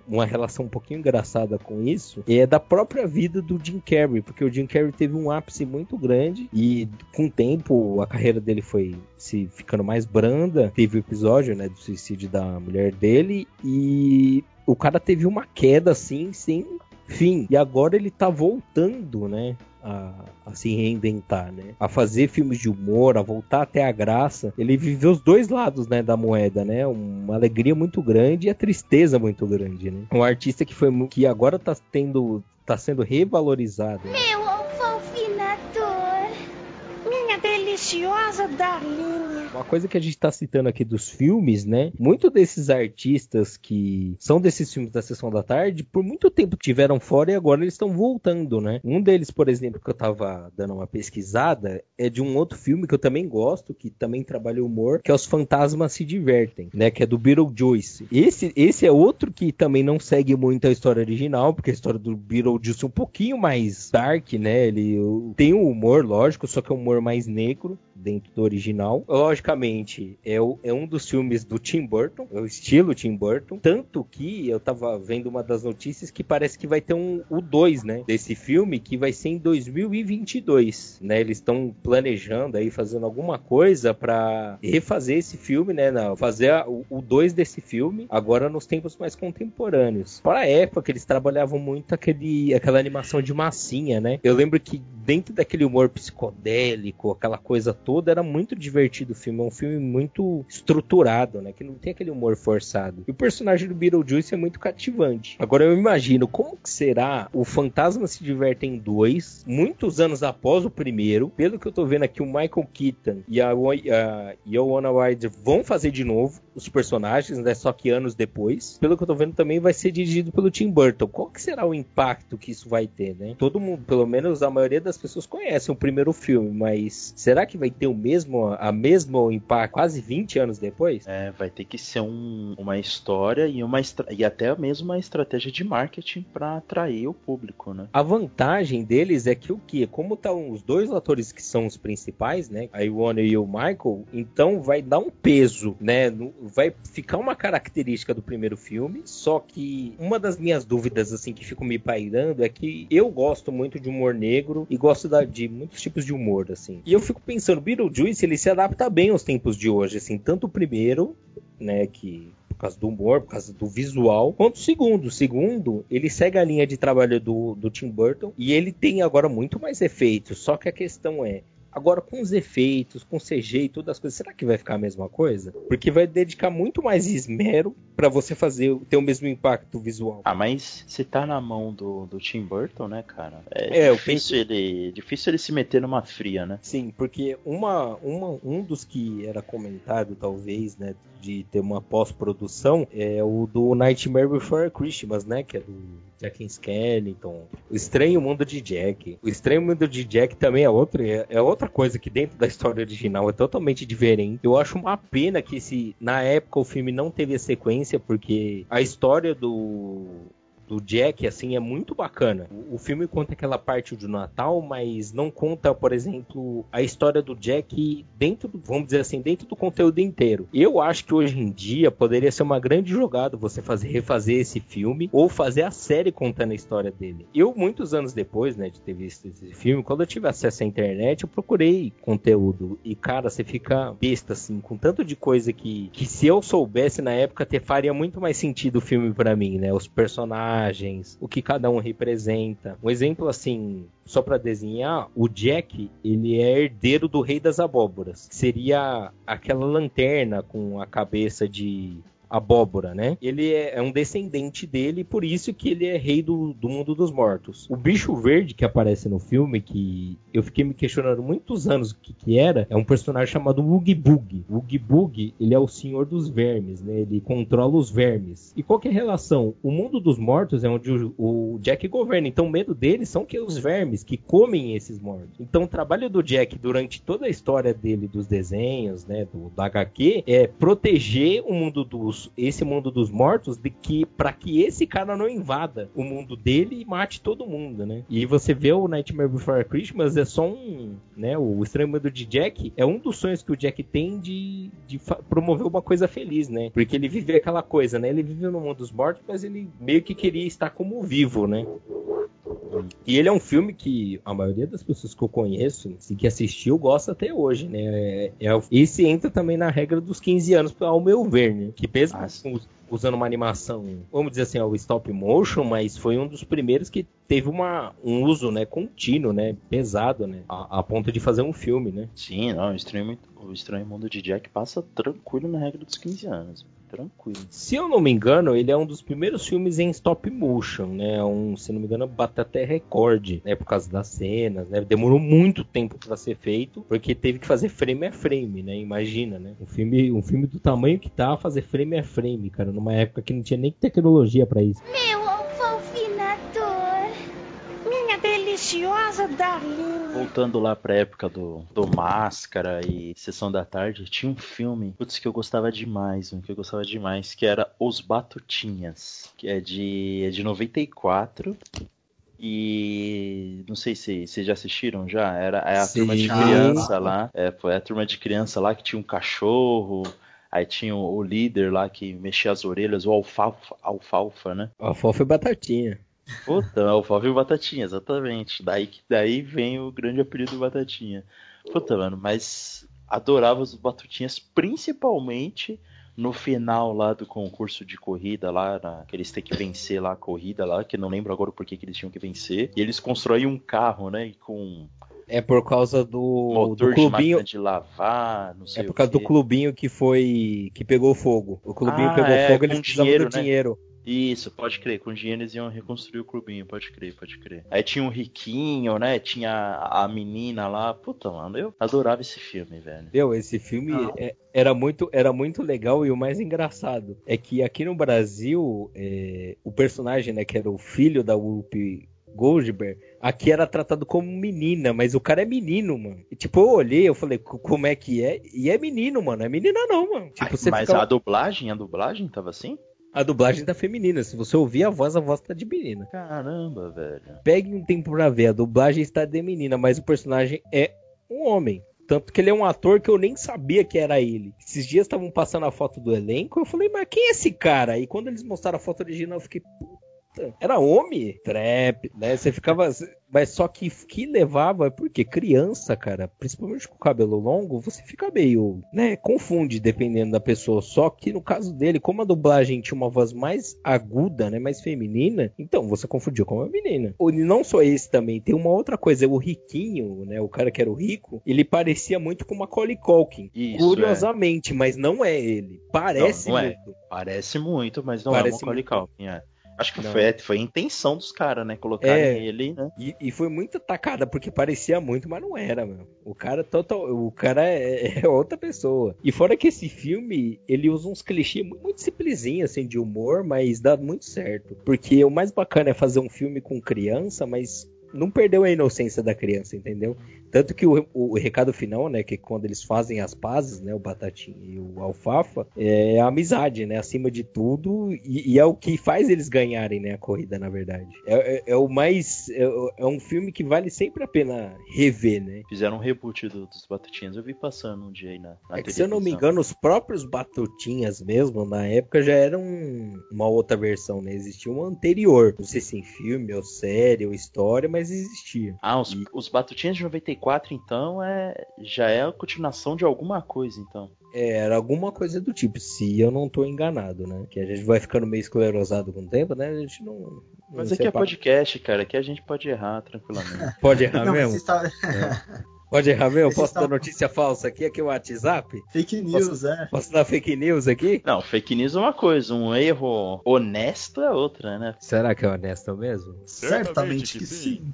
uma relação um pouquinho engraçada com isso, é da própria vida do Jim Carrey, porque o Jim Carrey teve um ápice muito grande e com o tempo a carreira dele foi se ficando mais branda. Teve o episódio, né, do suicídio da mulher dele e o cara teve uma queda assim, sem fim. E agora ele tá voltando, né? A, a se reinventar, né? A fazer filmes de humor, a voltar até a graça. Ele viveu os dois lados, né, da moeda, né? Uma alegria muito grande e a tristeza muito grande, né? Um artista que foi que agora tá tendo tá sendo revalorizado. né? Meu alfofinador. Minha deliciosa Darlinha. Uma coisa que a gente tá citando aqui dos filmes, né? Muito desses artistas que são desses filmes da Sessão da Tarde, por muito tempo tiveram fora e agora eles estão voltando, né? Um deles, por exemplo, que eu tava dando uma pesquisada, é de um outro filme que eu também gosto, que também trabalha humor, que é Os Fantasmas Se Divertem, né? Que é do Beetlejuice. Esse, esse é outro que também não segue muito a história original, porque a história do Beetlejuice é um pouquinho mais dark, né? Ele tem um humor, lógico, só que é um humor mais negro dentro do original. Logicamente, é, o- é um dos filmes do Tim Burton, é o estilo Tim Burton. Tanto que eu tava vendo uma das notícias que parece que vai ter um, o 2, né? Desse filme, que vai ser em 2022, né? Eles estão planejando aí, fazendo alguma coisa pra refazer esse filme, né? Não, fazer a- o 2 desse filme, agora nos tempos mais contemporâneos. Para a época, eles trabalhavam muito aquele, aquela animação de massinha, né? Eu lembro que dentro daquele humor psicodélico, aquela coisa toda, era muito divertido o filme. É um filme muito estruturado, né? Que não tem aquele humor forçado. E o personagem do Beetlejuice é muito cativante. Agora eu imagino como que será o Fantasma se Divertem 2, muitos anos após o primeiro. Pelo que eu tô vendo aqui, o Michael Keaton e a, a Ioana Ryder vão fazer de novo os personagens, né? Só que anos depois. Pelo que eu tô vendo, também vai ser dirigido pelo Tim Burton. Qual que será o impacto que isso vai ter, né? Todo mundo, pelo menos a maioria das das pessoas conhecem o primeiro filme, mas será que vai ter o mesmo, a mesmo impacto quase 20 anos depois? É, vai ter que ser um, uma história e, uma e até mesmo uma estratégia de marketing para atrair o público, né? A vantagem deles é que o que? Como estão os dois atores que são os principais, né? A Ione e o Michael, então vai dar um peso, né? Vai ficar uma característica do primeiro filme, só que uma das minhas dúvidas, assim, que fico me pairando é que eu gosto muito de humor negro e gosto de muitos tipos de humor, assim. E eu fico pensando, Beetlejuice, ele se adapta bem aos tempos de hoje, assim, tanto o primeiro, né, que por causa do humor, por causa do visual, quanto o segundo. O segundo, ele segue a linha de trabalho do, do Tim Burton e ele tem agora muito mais efeitos. Só que a questão é, Agora, com os efeitos, com CG e todas as coisas, será que vai ficar a mesma coisa? Porque vai dedicar muito mais esmero para você fazer ter o mesmo impacto visual. Ah, mas se tá na mão do, do Tim Burton, né, cara? É, é difícil, penso... ele, difícil ele se meter numa fria, né? Sim, porque uma, uma, um dos que era comentado, talvez, né, de ter uma pós-produção é o do Nightmare Before Christmas, né? Que é do Jack Skellington. O Estranho Mundo de Jack. O Estranho Mundo de Jack também é outro, é, é outra coisa que dentro da história original é totalmente diferente. Eu acho uma pena que se na época o filme não teve a sequência, porque a história do do Jack, assim, é muito bacana. O, o, filme conta aquela parte do Natal, mas não conta, por exemplo, a história do Jack dentro do, vamos dizer assim, dentro do conteúdo inteiro. Eu acho que hoje em dia poderia ser uma grande jogada você fazer refazer esse filme ou fazer a série contando a história dele. Eu, muitos anos depois, né, de ter visto esse filme, quando eu tive acesso à internet, eu procurei conteúdo. E, cara, você fica besta, assim, com tanto de coisa que, que se eu soubesse na época, ter, faria muito mais sentido o filme para mim, né? Os personagens personagens, o que cada um representa. Um exemplo assim, só para desenhar, o Jack, ele é herdeiro do Rei das Abóboras. Seria aquela lanterna com a cabeça de abóbora, né? Ele é, é, um descendente dele, por isso que ele é rei do, do mundo dos mortos. O bicho verde que aparece no filme, que eu fiquei me questionando muitos anos o que, que era, é um personagem chamado Oogie Boogie. O Oogie ele é o senhor dos vermes, né? Ele controla os vermes. E qual que é a relação? O mundo dos mortos é onde o, o Jack governa, então o medo dele são que os vermes que comem esses mortos. Então o trabalho do Jack durante toda a história dele dos desenhos, né, do HQ, é proteger o mundo dos esse mundo dos mortos de que para que esse cara não invada o mundo dele e mate todo mundo, né? E você vê o Nightmare Before Christmas é só um, né, o estranho mundo de Jack é um dos sonhos que o Jack tem de, de promover uma coisa feliz, né? Porque ele vive aquela coisa, né? Ele vive no mundo dos mortos, mas ele meio que queria estar como vivo, né? E ele é um filme que a maioria das pessoas que eu conheço, assim, que assistiu, gosta até hoje, né? É, é, esse entra também na regra dos 15 anos, ao meu ver, né? Que mesmo ah, usando uma animação, vamos dizer assim, o stop motion, mas foi um dos primeiros que teve uma, um uso, né, contínuo, né, pesado, né, a, a ponto de fazer um filme, né? Sim, não, o Estranho, o Estranho Mundo de Jack passa tranquilo na regra dos 15 anos tranquilo. Se eu não me engano, ele é um dos primeiros filmes em stop motion, né? Um, se não me engano, bate até recorde, né? Por causa das cenas, né? Demorou muito tempo para ser feito, porque teve que fazer frame a frame, né? Imagina, né? Um filme, um filme do tamanho que tá, fazer frame a frame, cara, numa época que não tinha nem tecnologia para isso. Meu deliciosa Darlene. Voltando lá pra época do, do Máscara e Sessão da Tarde, tinha um filme, putz, que eu gostava demais, um que eu gostava demais, que era Os Batutinhas, que é de, é de 94. E não sei se vocês já assistiram já. Era é a Sim. turma de criança lá. É, foi a turma de criança lá que tinha um cachorro. Aí tinha o, o líder lá que mexia as orelhas, o alfalfa, alfalfa né? Alfalfa e batatinha. Puta, alfafa e batatinha, exatamente. Daí, daí vem o grande apelido batatinha. Puta, mano, mas adorava os batutinhas, principalmente no final lá do concurso de corrida lá, na, que eles têm que vencer lá a corrida lá, que não lembro agora por que eles tinham que vencer. E eles constroem um carro, né, com é por causa do, Motor do clubinho de, de lavar, não sei É por causa do clubinho que foi que pegou fogo. O clubinho ah, pegou é, fogo, eles precisavam dinheiro, do né? dinheiro. Isso, pode crer. Com dinheiro eles iam reconstruir o clubinho, pode crer, pode crer. Aí tinha um riquinho, né? Tinha a menina lá. Puta, mano, eu adorava esse filme, velho. Deu, esse filme é, era, muito, era muito legal e o mais engraçado é que aqui no Brasil, é, o personagem, né, que era o filho da Whoopi Goldberg, aqui era tratado como menina, mas o cara é menino, mano. E, tipo, eu olhei, eu falei, como é que é? E é menino, mano. É menina não, mano. Tipo, você mas fica... a dublagem, a dublagem tava assim? A dublagem tá feminina. Se você ouvir a voz, a voz tá de menina. Caramba, velho. Pegue um tempo pra ver. A dublagem está de menina, mas o personagem é um homem. Tanto que ele é um ator que eu nem sabia que era ele. Esses dias estavam passando a foto do elenco, eu falei, mas quem é esse cara? E quando eles mostraram a foto original, eu fiquei, era homem, trap, né? Você ficava. Mas só que que levava, porque criança, cara, principalmente com cabelo longo, você fica meio, né, confunde dependendo da pessoa. Só que no caso dele, como a dublagem tinha uma voz mais aguda, né, mais feminina, então você confundiu com uma menina. E não só esse também, tem uma outra coisa, o riquinho, né, o cara que era o rico, ele parecia muito com Macaulay Culkin. Isso, curiosamente, é. mas não é ele. Parece não, não é. muito. É. Parece muito, mas não é Parece é Macaulay Culkin, é. Acho que foi, foi a intenção dos caras, né? Colocarem é, ele, né? E, e, foi muito atacada, porque parecia muito, mas não era, meu. O cara total. O cara é, é, outra pessoa. E fora que esse filme, ele usa uns clichês muito simplesinhos, assim, de humor, mas dá muito certo. Porque o mais bacana é fazer um filme com criança, mas não perdeu a inocência da criança, entendeu? Tanto que o, o, recado final, né, que quando eles fazem as pazes, né, o Batatinha e o Alfafa, é a amizade, né, acima de tudo, e, e é o que faz eles ganharem, né, a corrida, na verdade. É, é, é o mais, é, é, um filme que vale sempre a pena rever, né. Fizeram um reboot do, dos Batatinhas, eu vi passando um dia aí na, na É que se eu não me engano, os próprios Batutinhas mesmo, na época, já eram uma outra versão, né, existia uma anterior, não sei se em filme ou série ou história, mas existia. Ah, os, e... os Batutinhas de 94 4, então, é já é a continuação de alguma coisa, então. É, era alguma coisa do tipo, se eu não tô enganado, né? Que a gente vai ficando meio esclerosado com o tempo, né? A gente não. não Mas aqui é podcast, cara, aqui a gente pode errar tranquilamente. pode errar não, mesmo? Está... É. Pode errar mesmo? Posso está... dar notícia falsa aqui? Aqui é o WhatsApp? Fake news, posso, é. Posso dar fake news aqui? Não, fake news é uma coisa, um erro honesto é outra, né? Será que é honesto mesmo? Certamente, Certamente que, sim. sim.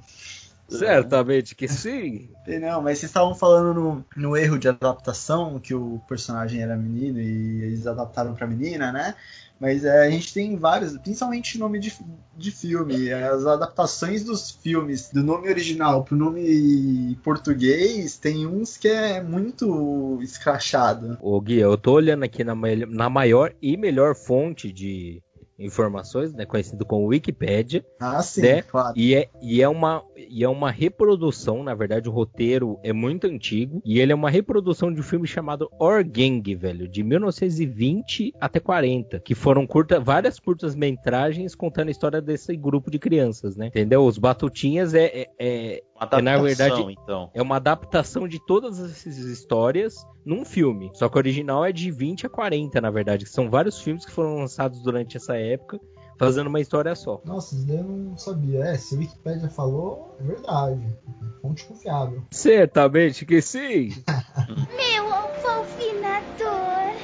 Certamente que sim. Não, mas vocês estavam falando no, no, erro de adaptação, que o personagem era menino e eles adaptaram pra menina, né? Mas é, a gente tem vários, principalmente nome de, de filme. As adaptações dos filmes, do nome original pro nome português, tem uns que é muito escrachado. Ô Gui, eu tô olhando aqui na, na maior e melhor fonte de informações, né, conhecido como Wikipedia. Ah, sim, né, claro. E é, e, é uma, e é uma reprodução, na verdade o roteiro é muito antigo, e ele é uma reprodução de um filme chamado Organg, velho, de 1920 até 40, que foram curta, várias curtas metragens contando a história desse grupo de crianças, né? Entendeu? Os Batutinhas é, é, é é, na verdade, então. é uma adaptação de todas essas histórias num filme. Só que o original é de 20 a 40, na verdade. São vários filmes que foram lançados durante essa época, fazendo uma história só. Nossa, isso daí eu não sabia. É, se a Wikipedia falou, é verdade. Fonte confiável. Certamente que sim. Meu alfofinador.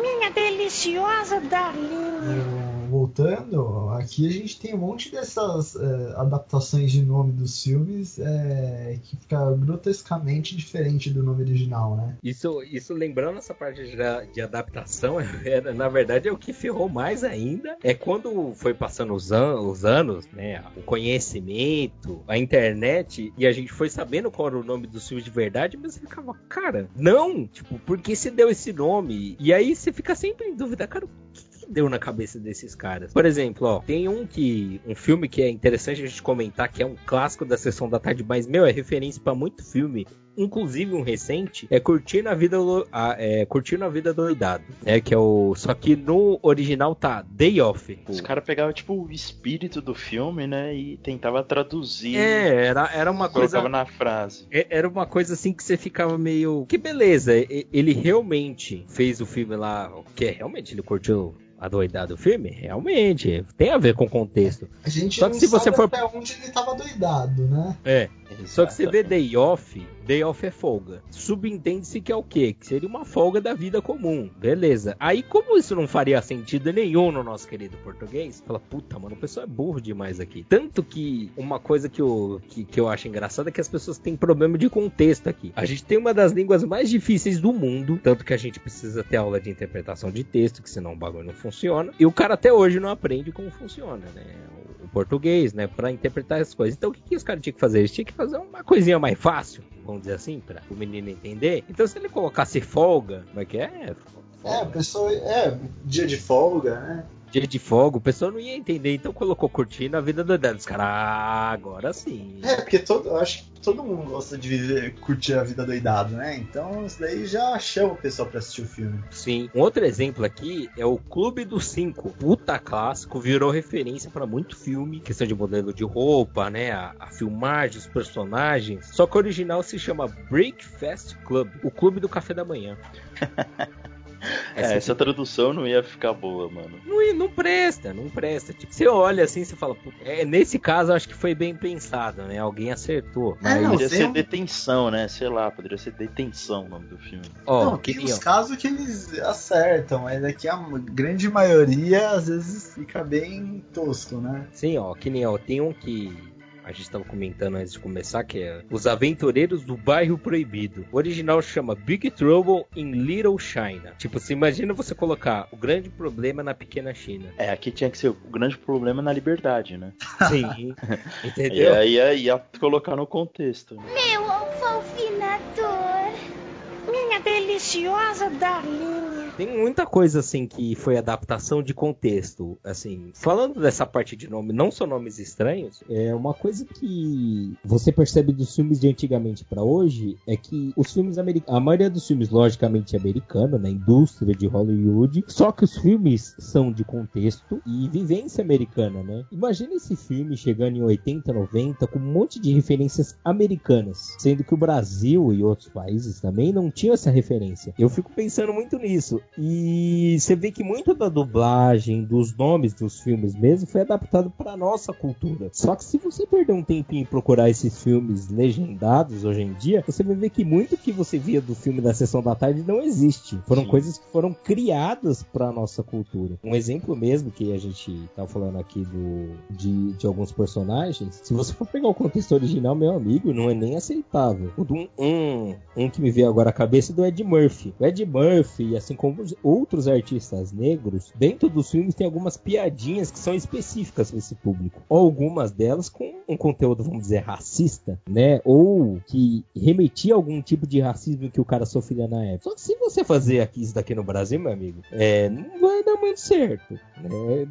Minha deliciosa Darlinha voltando, aqui a gente tem um monte dessas é, adaptações de nome dos filmes é, que fica grotescamente diferente do nome original, né? Isso, isso lembrando essa parte de, de adaptação, é, na verdade é o que ferrou mais ainda. É quando foi passando os, an os anos, né? O conhecimento, a internet, e a gente foi sabendo qual era o nome dos filmes de verdade, mas ficava, cara, não! Tipo, por que se deu esse nome? E aí você fica sempre em dúvida, cara, o que deu na cabeça desses caras. Por exemplo, ó, tem um que um filme que é interessante a gente comentar que é um clássico da sessão da tarde, mas meu é referência para muito filme inclusive um recente, é Curtindo a Vida, é, Curtindo a Vida Doidado. É que é o. Só que no original tá Day Off. Os caras pegavam, tipo, o espírito do filme, né? E tentava traduzir. É, era, era uma coisa. Na frase. É, era uma coisa assim que você ficava meio. Que beleza, ele realmente fez o filme lá. Que é, realmente ele curtiu adoidado o filme? Realmente, tem a ver com o contexto. A gente Só que se você for até onde ele estava doidado, né? É. Exatamente. Só que você vê Day Off, Day Off é folga. Subentende-se que é o quê? Que seria uma folga da vida comum. Beleza. Aí, como isso não faria sentido nenhum no nosso querido português, fala, puta, mano, o pessoal é burro demais aqui. Tanto que uma coisa que eu, que, que eu acho engraçada é que as pessoas têm problema de contexto aqui. A gente tem uma das línguas mais difíceis do mundo, tanto que a gente precisa ter aula de interpretação de texto, que senão o bagulho não funciona. E o cara até hoje não aprende como funciona, né? Português, né? Pra interpretar as coisas. Então o que, que os caras tinham que fazer? Eles tinham que fazer uma coisinha mais fácil, vamos dizer assim, pra o menino entender. Então se ele colocasse folga, como é que é? É, a pessoa. É, dia de folga, né? Dia de folga, o pessoal não ia entender, então colocou cortina a vida doidada. Os caras, ah, agora sim. É, porque todo, eu acho que todo mundo gosta de viver, curtir a vida doidado, né? Então isso daí já chama o pessoal pra assistir o filme. Sim. Um outro exemplo aqui é o Clube dos Cinco. Puta clássico, virou referência pra muito filme. Questão de modelo de roupa, né? A, a filmagem, os personagens. Só que o original se chama Breakfast Club. O Clube do Café da Manhã. É, essa tradução não ia ficar boa, mano. Não, não presta, não presta. Tipo, você olha assim, você fala, "Pô, é, nesse caso acho que foi bem pensado, né? Alguém acertou. Mas, É, não, Poderia ser um- detenção, né? Sei lá, poderia ser detenção o nome do filme. ó, não, que tem nem, uns casos que eles acertam, mas aqui a grande maioria às vezes fica bem tosco, né? Sim, ó, que nem, ó, tem um que a gente tava comentando antes de começar, que é Os Aventureiros do Bairro Proibido. O original chama Big Trouble in Little China. Tipo, você imagina você colocar o grande problema na pequena China. É, aqui tinha que ser o grande problema na liberdade, né? Sim, E entendeu? aí ia, ia colocar no contexto. Né? Meu alfofinador. Minha deliciosa Darlinha. Tem muita coisa assim que foi adaptação de contexto. Assim, falando dessa parte de nome, não são nomes estranhos, é uma coisa que você percebe dos filmes de antigamente pra hoje é que os filmes americanos, a maioria dos filmes logicamente é americano, né, indústria de Hollywood, só que os filmes são de contexto e vivência americana, né? Imagina esse filme chegando em 80, 90 com um monte de referências americanas, sendo que o Brasil e outros países também não tinham essa referência. Eu fico pensando muito nisso. E você vê que muito da dublagem, dos nomes dos filmes mesmo, foi adaptado para nossa cultura. Só que se você perder um tempinho e procurar esses filmes legendados hoje em dia, você vai ver que muito que você via do filme da Sessão da Tarde não existe. Foram Sim. coisas que foram criadas para nossa cultura. Um exemplo mesmo que a gente tá falando aqui do, de, de alguns personagens, se você for pegar o contexto original, meu amigo, não é nem aceitável. O do um, um que me veio agora à cabeça é do Ed Murphy. O Ed Murphy, assim como os outros artistas negros, dentro dos filmes tem algumas piadinhas que são específicas para esse público. Algumas delas com um conteúdo, vamos dizer, racista, né? Ou que remetia a algum tipo de racismo que o cara sofria na época. Só que se você fazer aqui isso daqui no Brasil, meu amigo, é, não vai dar muito certo, né?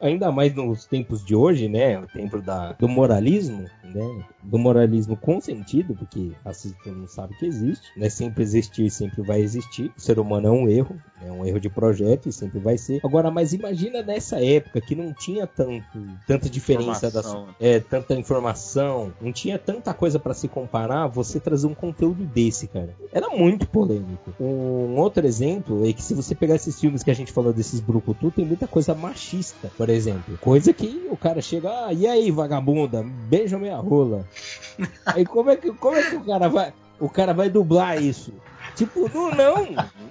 Ainda mais nos tempos de hoje, né? O tempo da, do moralismo, né? Do moralismo consentido, porque racismo todo mundo sabe que existe, né? Sempre existiu e sempre vai existir. O ser humano é um erro, é um erro de projeto e sempre vai ser. Agora, mas imagina nessa época que não tinha tanto, tanta diferença das, Informação. é, tanta informação, não tinha tanta coisa pra se comparar, você trazer um conteúdo desse, cara. Era muito polêmico. Um outro exemplo é que se você pegar esses filmes que a gente falou desses brucutu, tem muita coisa machista, por exemplo. Coisa que o cara chega, ah, e aí, vagabunda, beija minha rola. aí como é que, como é que o cara vai, o cara vai dublar isso? Tipo, não, não.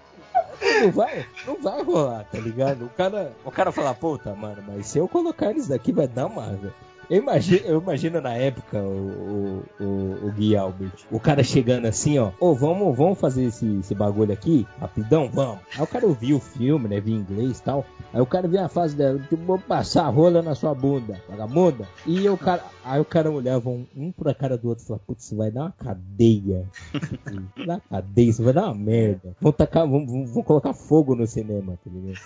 Não vai, não vai rolar, tá ligado? O cara, o cara fala, puta, mano, mas se eu colocar isso daqui vai dar uma. Eu imagino, eu imagino na época o, o, o, o Gui Albert, o cara chegando assim, ó, ô, vamos, vamos fazer esse, esse bagulho aqui, rapidão, vamos. Aí o cara ouviu o filme, né, via inglês e tal, aí o cara viu a fase dela, tipo, vou passar a rola na sua bunda, vagabunda. E o cara, aí o cara olhava um, um pra cara do outro e falava, putz, isso vai dar uma cadeia. Uma cadeia, isso vai dar uma merda. Vão tacar, vão, vão, vão colocar fogo no cinema, tá ligado?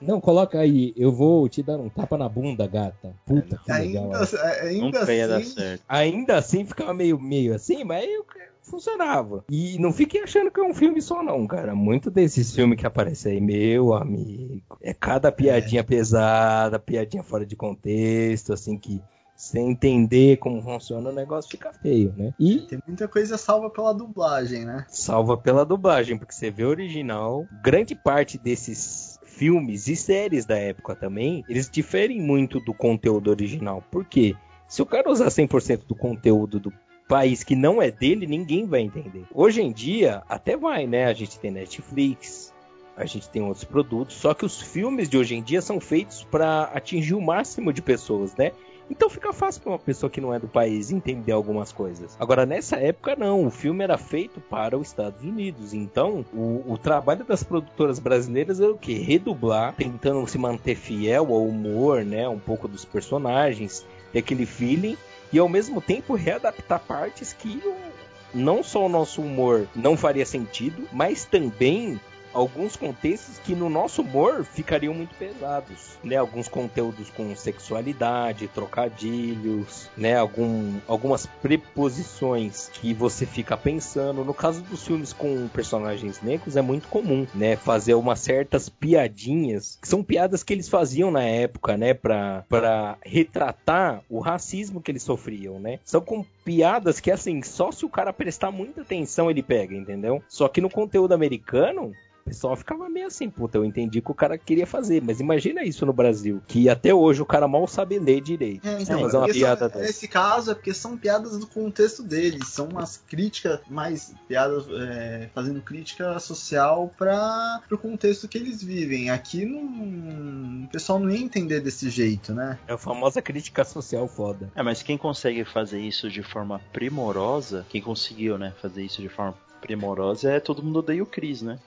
Não, coloca aí, eu vou te dar um tapa na bunda, gata. Puta que legal. Ainda, ó. ainda Nunca ia dar assim, certo. Ainda assim ficava meio, meio assim, mas eu- funcionava. E não fiquem achando que é um filme só, não, cara. Muito desses filmes que aparecem aí, meu amigo, é cada piadinha pesada, piadinha fora de contexto, assim que. Sem entender como funciona o negócio fica feio, né? E tem muita coisa salva pela dublagem, né? salva pela dublagem, porque você vê o original, grande parte desses filmes e séries da época também, eles diferem muito do conteúdo original. Por quê? Se o cara usar 100% do conteúdo do país que não é dele, ninguém vai entender. Hoje em dia, até vai, né? A gente tem Netflix, a gente tem outros produtos, só que os filmes de hoje em dia são feitos para atingir o máximo de pessoas, né? Então fica fácil para uma pessoa que não é do país entender algumas coisas. Agora, nessa época, não. O filme era feito para os Estados Unidos. Então, o, o trabalho das produtoras brasileiras era o que? Redublar, tentando se manter fiel ao humor, né? Um pouco dos personagens, ter aquele feeling. E ao mesmo tempo readaptar partes que não só o nosso humor não faria sentido, mas também alguns contextos que no nosso humor ficariam muito pesados, né? Alguns conteúdos com sexualidade, trocadilhos, né? Algum, algumas preposições que você fica pensando. No caso dos filmes com personagens negros é muito comum, né? Fazer umas certas piadinhas, que são piadas que eles faziam na época, né? Pra retratar o racismo que eles sofriam, né? São com piadas que, assim, só se o cara prestar muita atenção ele pega, entendeu? Só que no conteúdo americano, o pessoal ficava meio assim, puta, eu entendi que o cara queria fazer, mas imagina isso no Brasil, que até hoje o cara mal sabe ler direito. É, então, fazer uma piada são, nesse caso é porque são piadas do contexto deles, são umas críticas, mais piadas é, fazendo crítica social para o contexto que eles vivem. Aqui não, o pessoal não ia entender desse jeito, né? É a famosa crítica social foda. É, mas quem consegue fazer isso de forma primorosa, quem conseguiu, né, fazer isso de forma primorosa é todo mundo odeia o Chris, né?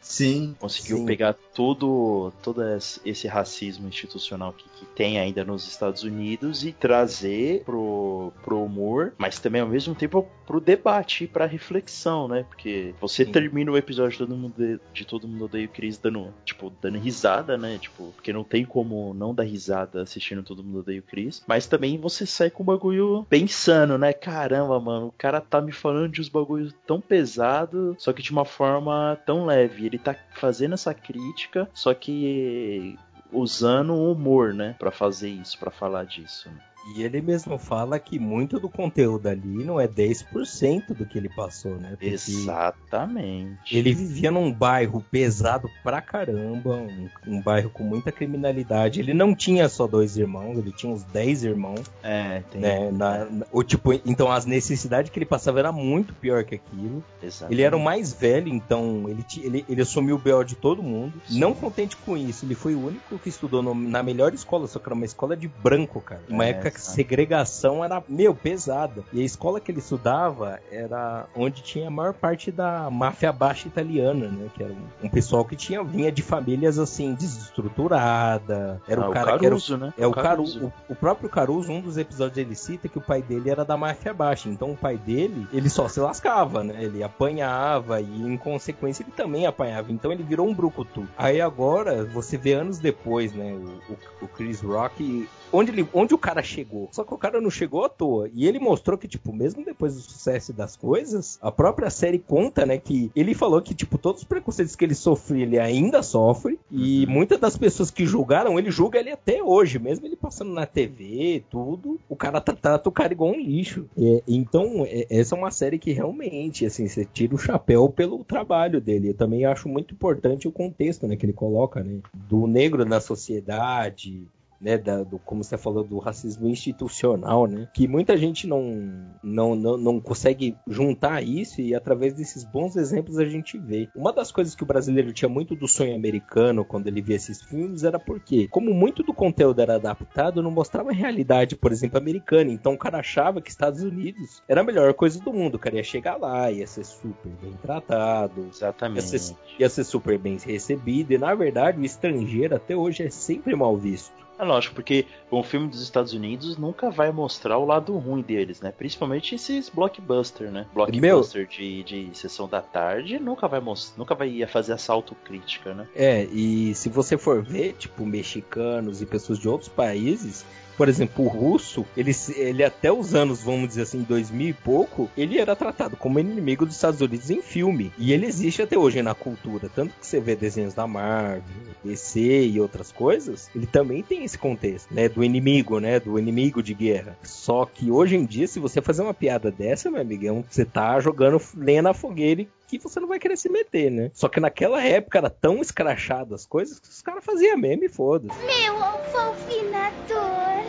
Sim. Conseguiu sim. pegar todo, todo esse racismo institucional que, que, tem ainda nos Estados Unidos e trazer pro, pro humor, mas também ao mesmo tempo pro debate e pra reflexão, né? Porque você sim. termina o episódio de todo mundo, de, de todo mundo odeia o Chris dando, tipo, dando risada, né? Tipo, porque não tem como não dar risada assistindo todo mundo odeia o Chris, mas também você sai com o bagulho pensando, né? Caramba, mano, o cara tá me falando de uns bagulhos tão pesados, só que de uma forma tão leve ele tá fazendo essa crítica, só que usando o humor, né, para fazer isso, para falar disso. Né? E ele mesmo fala que muito do conteúdo ali não é 10% do que ele passou, né? Porque Exatamente. Ele vivia num bairro pesado pra caramba, um, um, bairro com muita criminalidade. Ele não tinha só dois irmãos, ele tinha uns 10 irmãos. É, tem. Né? Na, na, o, tipo, então as necessidades que ele passava era muito pior que aquilo. Exatamente. Ele era o mais velho, então ele, ele, ele assumiu o B.O. de todo mundo. Sim. Não contente com isso, ele foi o único que estudou no, na melhor escola, só que era uma escola de branco, cara. Uma É, época que segregação era, meu, pesada. E a escola que ele estudava era onde tinha a maior parte da máfia baixa italiana, né? Que era um, um pessoal que tinha, vinha de famílias assim, desestruturada. Era Ah, o o cara que era Caruso, né? é o Caruso. Caruso. O, o próprio Caruso, um dos episódios ele cita que o pai dele era da máfia baixa. Então o pai dele, ele só se lascava, né? Ele apanhava e em consequência ele também apanhava. Então ele virou um brucutu. Aí agora você vê anos depois, né? O, o, o Chris Rock onde, ele, onde o cara chegou. Só que o cara não chegou à toa. E ele mostrou que, tipo, mesmo depois do sucesso das coisas, a própria série conta, né, que ele falou que, tipo, todos os preconceitos que ele sofria, ele ainda sofre. E muitas das pessoas que julgaram, ele julga ele até hoje, mesmo ele passando na TV, tudo. O cara tra- trata o cara igual um lixo. É, então, é- essa é uma série que realmente, assim, você tira o chapéu pelo trabalho dele. Eu também acho muito importante o contexto, né, que ele coloca, né, do negro na sociedade, né, da- do, como você falou, do racismo institucional, né, que muita gente não, não, não, não consegue juntar isso e através desses bons exemplos a gente vê. Uma das coisas que o brasileiro tinha muito do sonho americano quando ele via esses filmes era porque, como muito do conteúdo era adaptado, não mostrava a realidade, por exemplo, americana. Então o cara achava que Estados Unidos era a melhor coisa do mundo. O cara ia chegar lá, ia ser super bem tratado, ia Exatamente. ser, ia ser super bem recebido. E na verdade, o estrangeiro até hoje é sempre mal visto. É lógico, porque um filme dos Estados Unidos nunca vai mostrar o lado ruim deles, né? Principalmente esses blockbuster, né? Blockbuster de, de sessão da tarde nunca vai mostrar, nunca vai fazer essa autocrítica, né? É, e se você for ver, tipo, mexicanos e pessoas de outros países, por exemplo, o russo, ele, ele até os anos, vamos dizer assim, 2000 e pouco, ele era tratado como inimigo dos Estados Unidos em filme. E ele existe até hoje na cultura. Tanto que você vê desenhos da Marvel, DC e outras coisas, ele também tem esse contexto, né? Do inimigo, né? Do inimigo de guerra. Só que hoje em dia, se você fazer uma piada dessa, meu amigão, você tá jogando lenha na fogueira e que você não vai querer se meter, né? Só que naquela época era tão escrachado as coisas que os caras faziam meme e foda-se. Meu alfinador.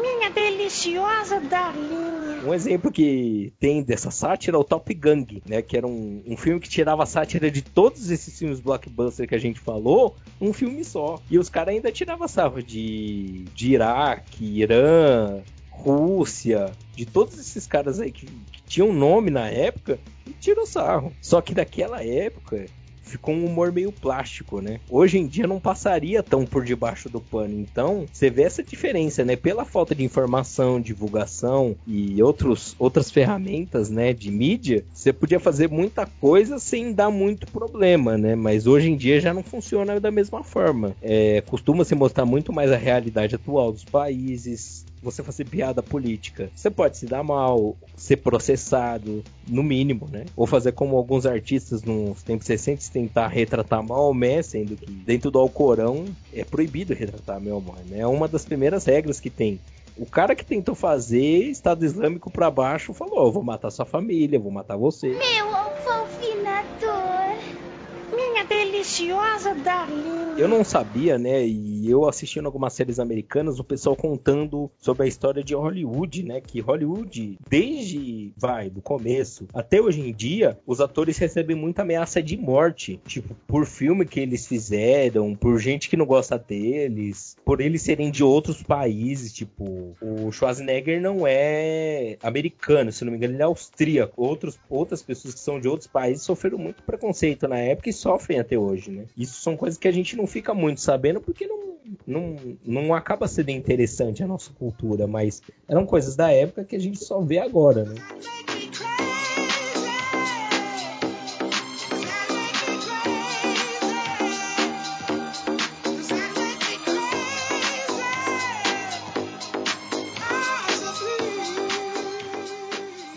Minha deliciosa Darlinha. Um exemplo que tem dessa sátira é o Top Gang, né? Que era um, um filme que tirava a sátira de todos esses filmes blockbuster que a gente falou, um filme só. E os caras ainda tiravam sarro de, de Iraque, Irã, Rússia, de todos esses caras aí que, que tinham nome na época, e tirou sarro. Só que daquela época ficou um humor meio plástico, né? Hoje em dia não passaria tão por debaixo do pano. Então, você vê essa diferença, né? Pela falta de informação, divulgação e outros, outras ferramentas, né, de mídia, você podia fazer muita coisa sem dar muito problema, né? Mas hoje em dia já não funciona da mesma forma. É, costuma se mostrar muito mais a realidade atual dos países, você fazer piada política. Você pode se dar mal, ser processado, no mínimo, né? Ou fazer como alguns artistas nos tempos recentes tentar retratar Maomé, sendo que dentro do Alcorão é proibido retratar Maomé, né? É uma das primeiras regras que tem. O cara que tentou fazer Estado Islâmico pra baixo falou: eu vou matar sua família, vou matar você. Meu alfofinador. Deliciosa Darlinha. Eu não sabia, né? E eu assistindo algumas séries americanas, o pessoal contando sobre a história de Hollywood, né? Que Hollywood, desde vai do começo até hoje em dia, os atores recebem muita ameaça de morte, tipo por filme que eles fizeram, por gente que não gosta deles, por eles serem de outros países, tipo o Schwarzenegger não é americano, se não me engano ele é austríaco. Outros, outras pessoas que são de outros países sofreram muito preconceito na época e sofrem até hoje, né? Isso são coisas que a gente não fica muito sabendo porque não, não, não acaba sendo interessante a nossa cultura, mas eram coisas da época que a gente só vê agora, né?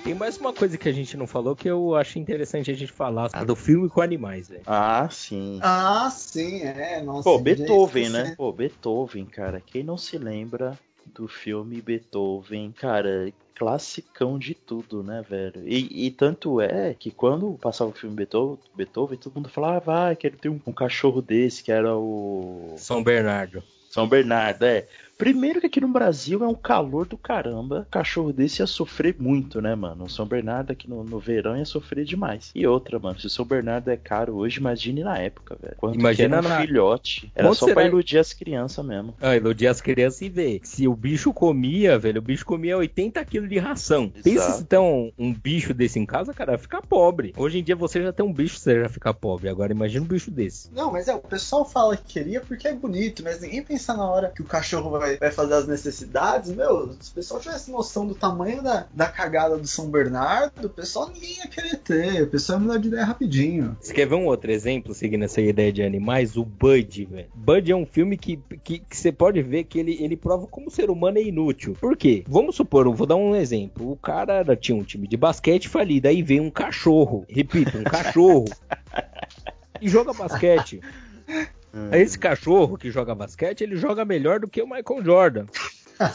Tem mais uma coisa que a gente não falou que eu acho interessante a gente falar, a do filme com animais, velho. Ah, sim. Ah, sim, é. Nossa, Pô, já Beethoven, esqueci. né? Pô, Beethoven, cara. Quem não se lembra do filme Beethoven, cara, classicão de tudo, né, velho? E, e tanto é que quando passava o filme Beethoven, Beethoven todo mundo falava, ah, vai, quero ter um, um cachorro desse, que era o São Bernardo. São Bernardo, é. Primeiro que aqui no Brasil é um calor do caramba. Cachorro desse ia sofrer muito, né, mano? O São Bernardo aqui no, no verão ia sofrer demais. E outra, mano, se o São Bernardo é caro hoje, imagine na época, velho. Quanto Imagina que era um na- filhote. Era Quanto só será- pra iludir as crianças mesmo. Ah, iludir as crianças e ver. Se o bicho comia, velho, o bicho comia 80 quilos de ração. Pensa Exato. se tem um, um bicho desse em casa, cara, vai ficar pobre. Hoje em dia você já tem um bicho, você já fica pobre. Agora imagina um bicho desse. Não, mas é, o pessoal fala que queria porque é bonito, mas ninguém pensa na hora que o cachorro vai, vai fazer as necessidades. Meu, se o pessoal tivesse noção do tamanho da, da cagada do São Bernardo, o pessoal ninguém ia querer ter. O pessoal ia mudar de ideia rapidinho. Você quer ver um outro exemplo, seguindo essa ideia de animais? O Bud, velho. Bud é um filme que, que, que você pode ver que ele, ele prova como o ser humano é inútil. Por quê? Vamos supor, eu vou dar um exemplo. O cara era- tinha um time de basquete falido, aí vem um cachorro. Repito, um cachorro. e joga basquete. Aí Esse cachorro que joga basquete, ele joga melhor do que o Michael Jordan.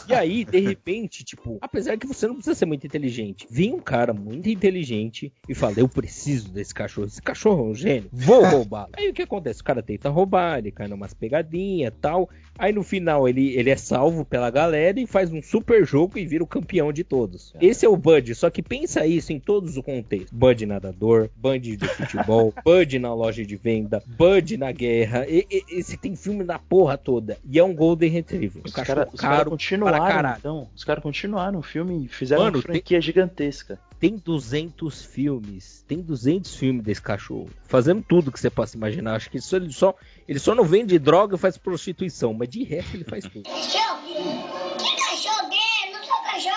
E aí, de repente, tipo, apesar que você não precisa ser muito inteligente, vem um cara muito inteligente e fala: Eu preciso desse cachorro. Esse cachorro é um gênio, vou roubar. aí o que acontece? O cara tenta roubar, ele cai numas pegadinhas tal. Aí no final ele, ele é salvo pela galera e faz um super jogo e vira o campeão de todos. Esse é o Bud, só que pensa isso em todos os contextos: Bud nadador, Bud de futebol, Bud na loja de venda, Bud na guerra. E- e- esse tem filme na porra toda. E é um Golden Retriever. Um Os caras cara continuaram, então. Os caras continuaram o filme e fizeram Mano, uma franquia gigantesca. Tem 200 filmes. Tem 200 filmes desse cachorro. Fazendo tudo que você possa imaginar. Acho que isso ele só. Ele só não vende droga e faz prostituição. Mas de resto ele faz tudo. Cachorro? Que cachorro é? Não sou cachorro.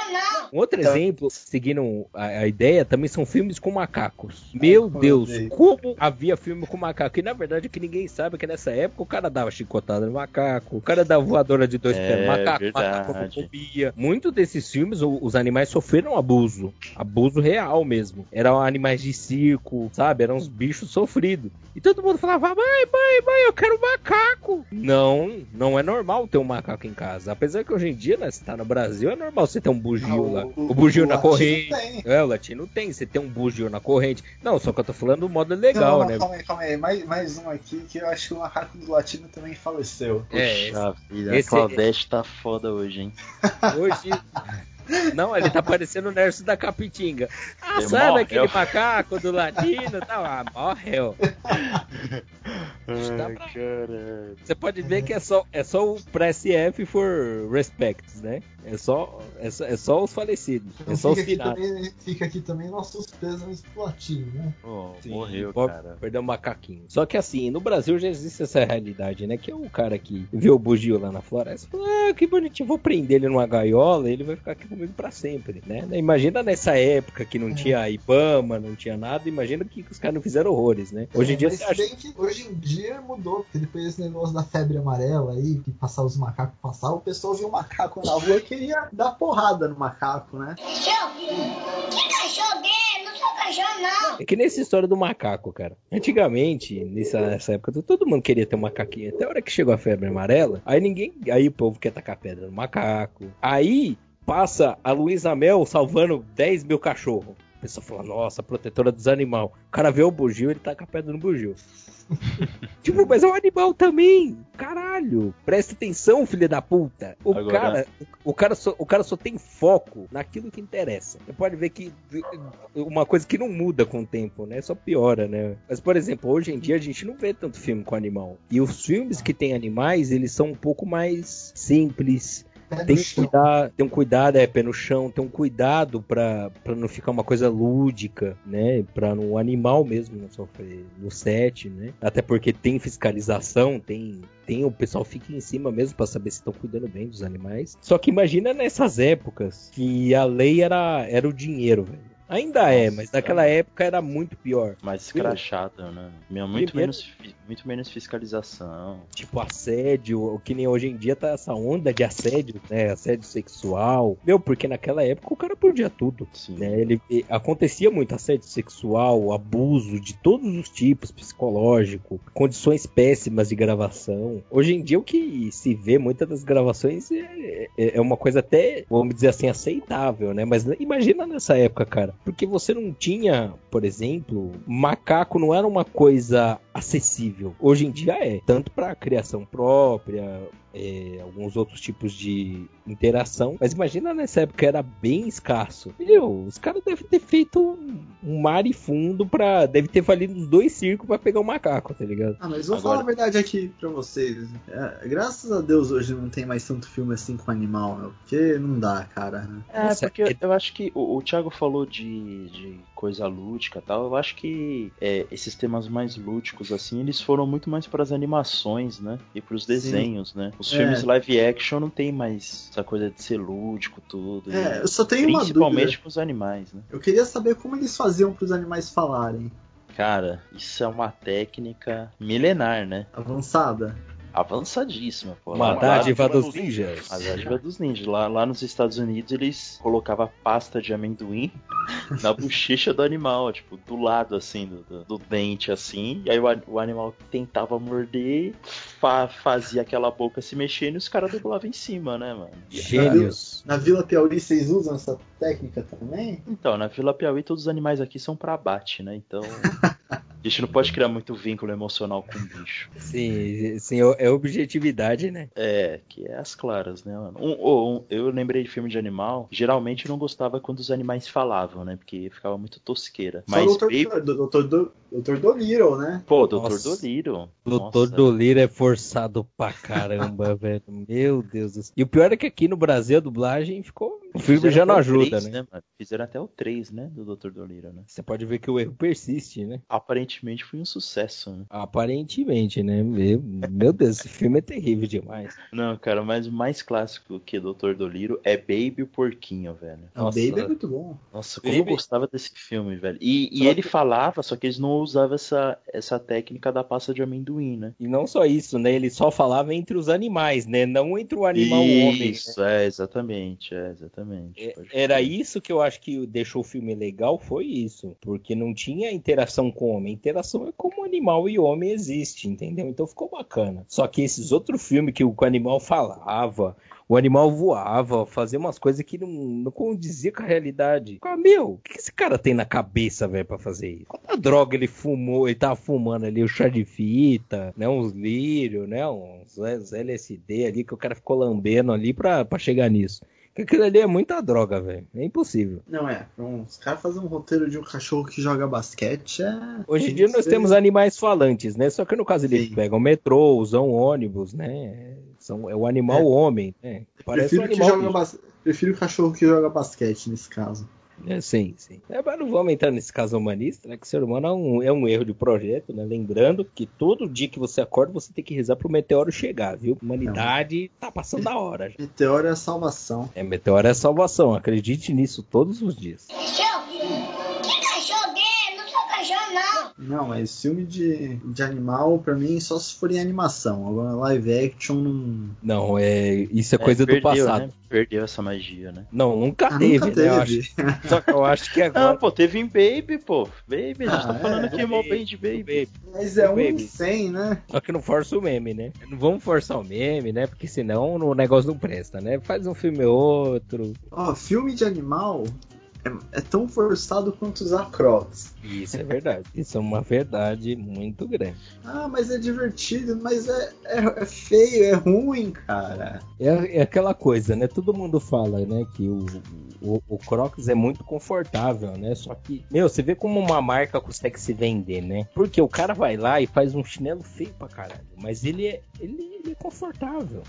Um outro exemplo, seguindo a, a ideia, também são filmes com macacos. Meu Ai, Deus, como havia filme com macaco. E na verdade que ninguém sabe é que nessa época o cara dava chicotada no macaco, o cara dava voadora de dois É, pés no macaco, verdade. macacofobia. Muitos desses filmes, os animais sofreram abuso. Abuso real mesmo. Eram animais de circo, sabe? Eram uns bichos sofridos. E todo mundo falava, mãe, mãe, mãe, eu quero um macaco. Não, não é normal ter um macaco em casa. Apesar que hoje em dia, né, você tá no Brasil, é normal você ter um bugio Ah, lá. porra. O, bugio na latino corrente. tem. É, o latino tem. Você tem um bugio na corrente. Não, só que eu tô falando do modo legal, não, não, né? Calma aí, calma aí. Mais, mais um aqui que eu acho que o macaco do latino também faleceu. É, Puxa vida, esse- a Claudete tá foda hoje, hein? Hoje. Não, ele tá parecendo o Nerso da Capitinga. Ah, Ele sabe morreu. aquele macaco do latino? Tá, ah, morreu. Ai, pra-. Você pode ver que é só, é só o press F for respects, né? É só, é só, é só os falecidos. Então É só os fica, aqui finados. também, fica aqui também nossos pêsames pro latino, né? Sim, morreu, cara. Perder um macaquinho. Só que assim, no Brasil já existe essa realidade, né? Que é o cara que vê o bugio lá na floresta e fala, ah, que bonitinho, vou prender ele numa gaiola e ele vai ficar aqui comigo pra sempre, né? Imagina nessa época que não É. tinha Ibama, não tinha nada, imagina que os caras não fizeram horrores, né? Hoje em dia você se acha. que hoje em dia mudou, porque depois desse negócio da febre amarela aí, que passar os macacos passar, o pessoal viu um macaco na rua e queria dar porrada no macaco, né? Cachorro? Que cachorro é? Não sou cachorro, não. É que nessa história do macaco, cara. Antigamente, nessa, nessa época, todo mundo queria ter um macaquinho. Até a hora que chegou a febre amarela, aí ninguém. Aí o povo quer tacar pedra no macaco. Aí passa a Luísa Mel salvando 10 mil cachorros. A pessoa fala, nossa, protetora dos animais. O cara vê o bugio, ele taca a pedra no bugio. tipo, mas é um animal também. Caralho. Presta atenção, filha da puta. O Agora- cara, o cara, só, o cara só tem foco naquilo que interessa. Você pode ver que uma coisa que não muda com o tempo, né? Só piora, né? Mas, por exemplo, hoje em dia a gente não vê tanto filme com animal. E os filmes que tem animais, eles são um pouco mais simples. Tem um chão. cuidado, tem um cuidado, é pé no chão, tem um cuidado pra, pra não ficar uma coisa lúdica, né? Pra no animal mesmo não sofrer no set, né? Até porque tem fiscalização, tem, tem o pessoal fica em cima mesmo pra saber se estão cuidando bem dos animais. Só que imagina nessas épocas que a lei era, era o dinheiro, velho. Ainda é, Nossa. mas naquela época era muito pior. Mais escrachado, né? Meu, muito, Primeiro- menos, muito menos fiscalização. Tipo, assédio, o que nem hoje em dia tá essa onda de assédio, né? Assédio sexual. Meu, porque naquela época o cara podia tudo. Sim. né? Ele, acontecia muito assédio sexual, abuso de todos os tipos, psicológico, condições péssimas de gravação. Hoje em dia o que se vê muitas das gravações é, é- é uma coisa até, vamos dizer assim, aceitável, né? Mas imagina nessa época, cara, porque você não tinha, por exemplo, macaco não era uma coisa acessível. Hoje em dia é, tanto para criação própria, é, alguns outros tipos de interação. Mas imagina nessa época era bem escasso. Meu, os caras devem ter feito um, um mar e fundo pra. Deve ter valido os dois circos pra pegar o macaco, tá ligado? Ah, mas vou Agora- falar a verdade aqui pra vocês. É, graças a Deus hoje não tem mais tanto filme assim com animal, meu. Porque não dá, cara. né? É, Nossa, porque é- eu acho que o, o Thiago falou de, de coisa lúdica e tal. Eu acho que é, esses temas mais lúdicos, assim, eles foram muito mais para as animações, né? E para os desenhos, né? Os É. filmes live action não tem mais essa coisa de ser lúdico, tudo. É, e eu só tenho uma principalmente dúvida. com os animais, né? Eu queria saber como eles faziam pros animais falarem. Cara, isso é uma técnica milenar, né? Avançada. Avançadíssima, pô. Uma dádiva dos nos ninjas. A dádiva dos ninjas. Lá, lá nos Estados Unidos eles colocavam pasta de amendoim na bochecha do animal, tipo, do lado assim, do, do- do dente assim. E aí o, o animal tentava morder, fa- fazia aquela boca se mexendo e os caras dublavam em cima, né, mano? Gênios. Na Vila Piauí vocês usam essa técnica também? Então, na Vila Piauí todos os animais aqui são pra abate, né? Então. A gente não pode criar muito vínculo emocional com o bicho. Sim, sim, é é objetividade, né? É, que é as claras, né, mano? Um, um- eu lembrei de filme de animal. Geralmente não gostava quando os animais falavam, né? Porque ficava muito tosqueira. Só Mas o Dr. Baby- Dr. Do- Dr. Dolittle, né? Pô, Doutor Nossa. Dolittle. Doutor Nossa. Doliro é forçado pra caramba, velho. Meu Deus do céu. E o pior é que aqui no Brasil a dublagem ficou. O filme Fizeram já não ajuda, três, né? mano? Fizeram até o 3, né? Do Dr. Dolittle, né? Você pode ver que o erro persiste, né? Aparentemente foi um sucesso, né? Aparentemente, né? Meu, meu Deus, esse filme é terrível demais. Não, cara, mas o mais clássico que Dr. Dolittle é Baby o Porquinho, velho. O Nossa. Baby é muito bom. Nossa, como eu Baby- gostava desse filme, velho. E, e ele falava, só que eles não usavam essa, essa técnica da pasta de amendoim, né? E não só isso, né? Ele só falava entre os animais, né? Não entre o animal homem. né? Isso, é, exatamente, é, exatamente. É- Era isso que eu acho que deixou o filme legal, foi isso. Porque não tinha interação com o homem. Interação é como animal e homem existe, entendeu? Então ficou bacana. Só que esses outros filmes que o animal falava, O animal voava, fazia umas coisas que não, não condizia com a realidade. Ah, meu, o que esse cara tem na cabeça, velho, pra fazer isso? Quanta droga ele fumou, ele tava fumando ali, o chá de fita, né? Uns lírios, né? Uns, uns LSD ali que o cara ficou lambendo ali pra, pra chegar nisso. Aquilo ali é muita droga, velho. É impossível. Não é, os caras fazem um roteiro de um cachorro que joga basquete é. Hoje em dia nós temos animais falantes, né? Só que no caso eles Sim. pegam metrô, usam ônibus, né? São, é o animal É. homem, né? Parece Prefiro, um que animal. joga bas... Prefiro o cachorro que joga basquete nesse caso. É, sim, sim. É, mas não vamos entrar nesse caso humanista, né? Que o ser humano é um, é um erro de projeto, né? Lembrando que todo dia que você acorda, você tem que rezar pro meteoro chegar, viu? Humanidade tá passando da hora já. Meteoro é a salvação. É, meteoro é salvação. Acredite nisso todos os dias. Cachorro? Que cachorro é? Não sou cachorro, não. Não, mas filme de, de animal, pra mim, só se for em animação. Agora, live action não. Não, é isso é coisa do perdeu, passado. Né? Perdeu essa magia, né? Não, nunca Ah, teve, nunca né? Eu acho. Só que eu acho que agora. pô, teve em Baby, pô. Baby, a gente Ah, tá falando é, aqui mal bem de Baby. Baby. Mas é um em Baby. 100, né? Só que não força o meme, né? Não vamos forçar o meme, né? Porque senão o negócio não presta, né? Faz um filme ou outro. Ó, filme de animal é, é tão forçado quanto usar Crocs. Isso é verdade. Isso é uma verdade muito grande. Ah, mas é divertido, mas é, é, é feio, é ruim, cara. É, é aquela coisa, né? Todo mundo fala, né? Que o, o, o Crocs é muito confortável, né? Só que, meu, você vê como uma marca consegue se vender, né? Porque o cara vai lá e faz um chinelo feio pra caralho. Mas ele é, ele, ele é confortável.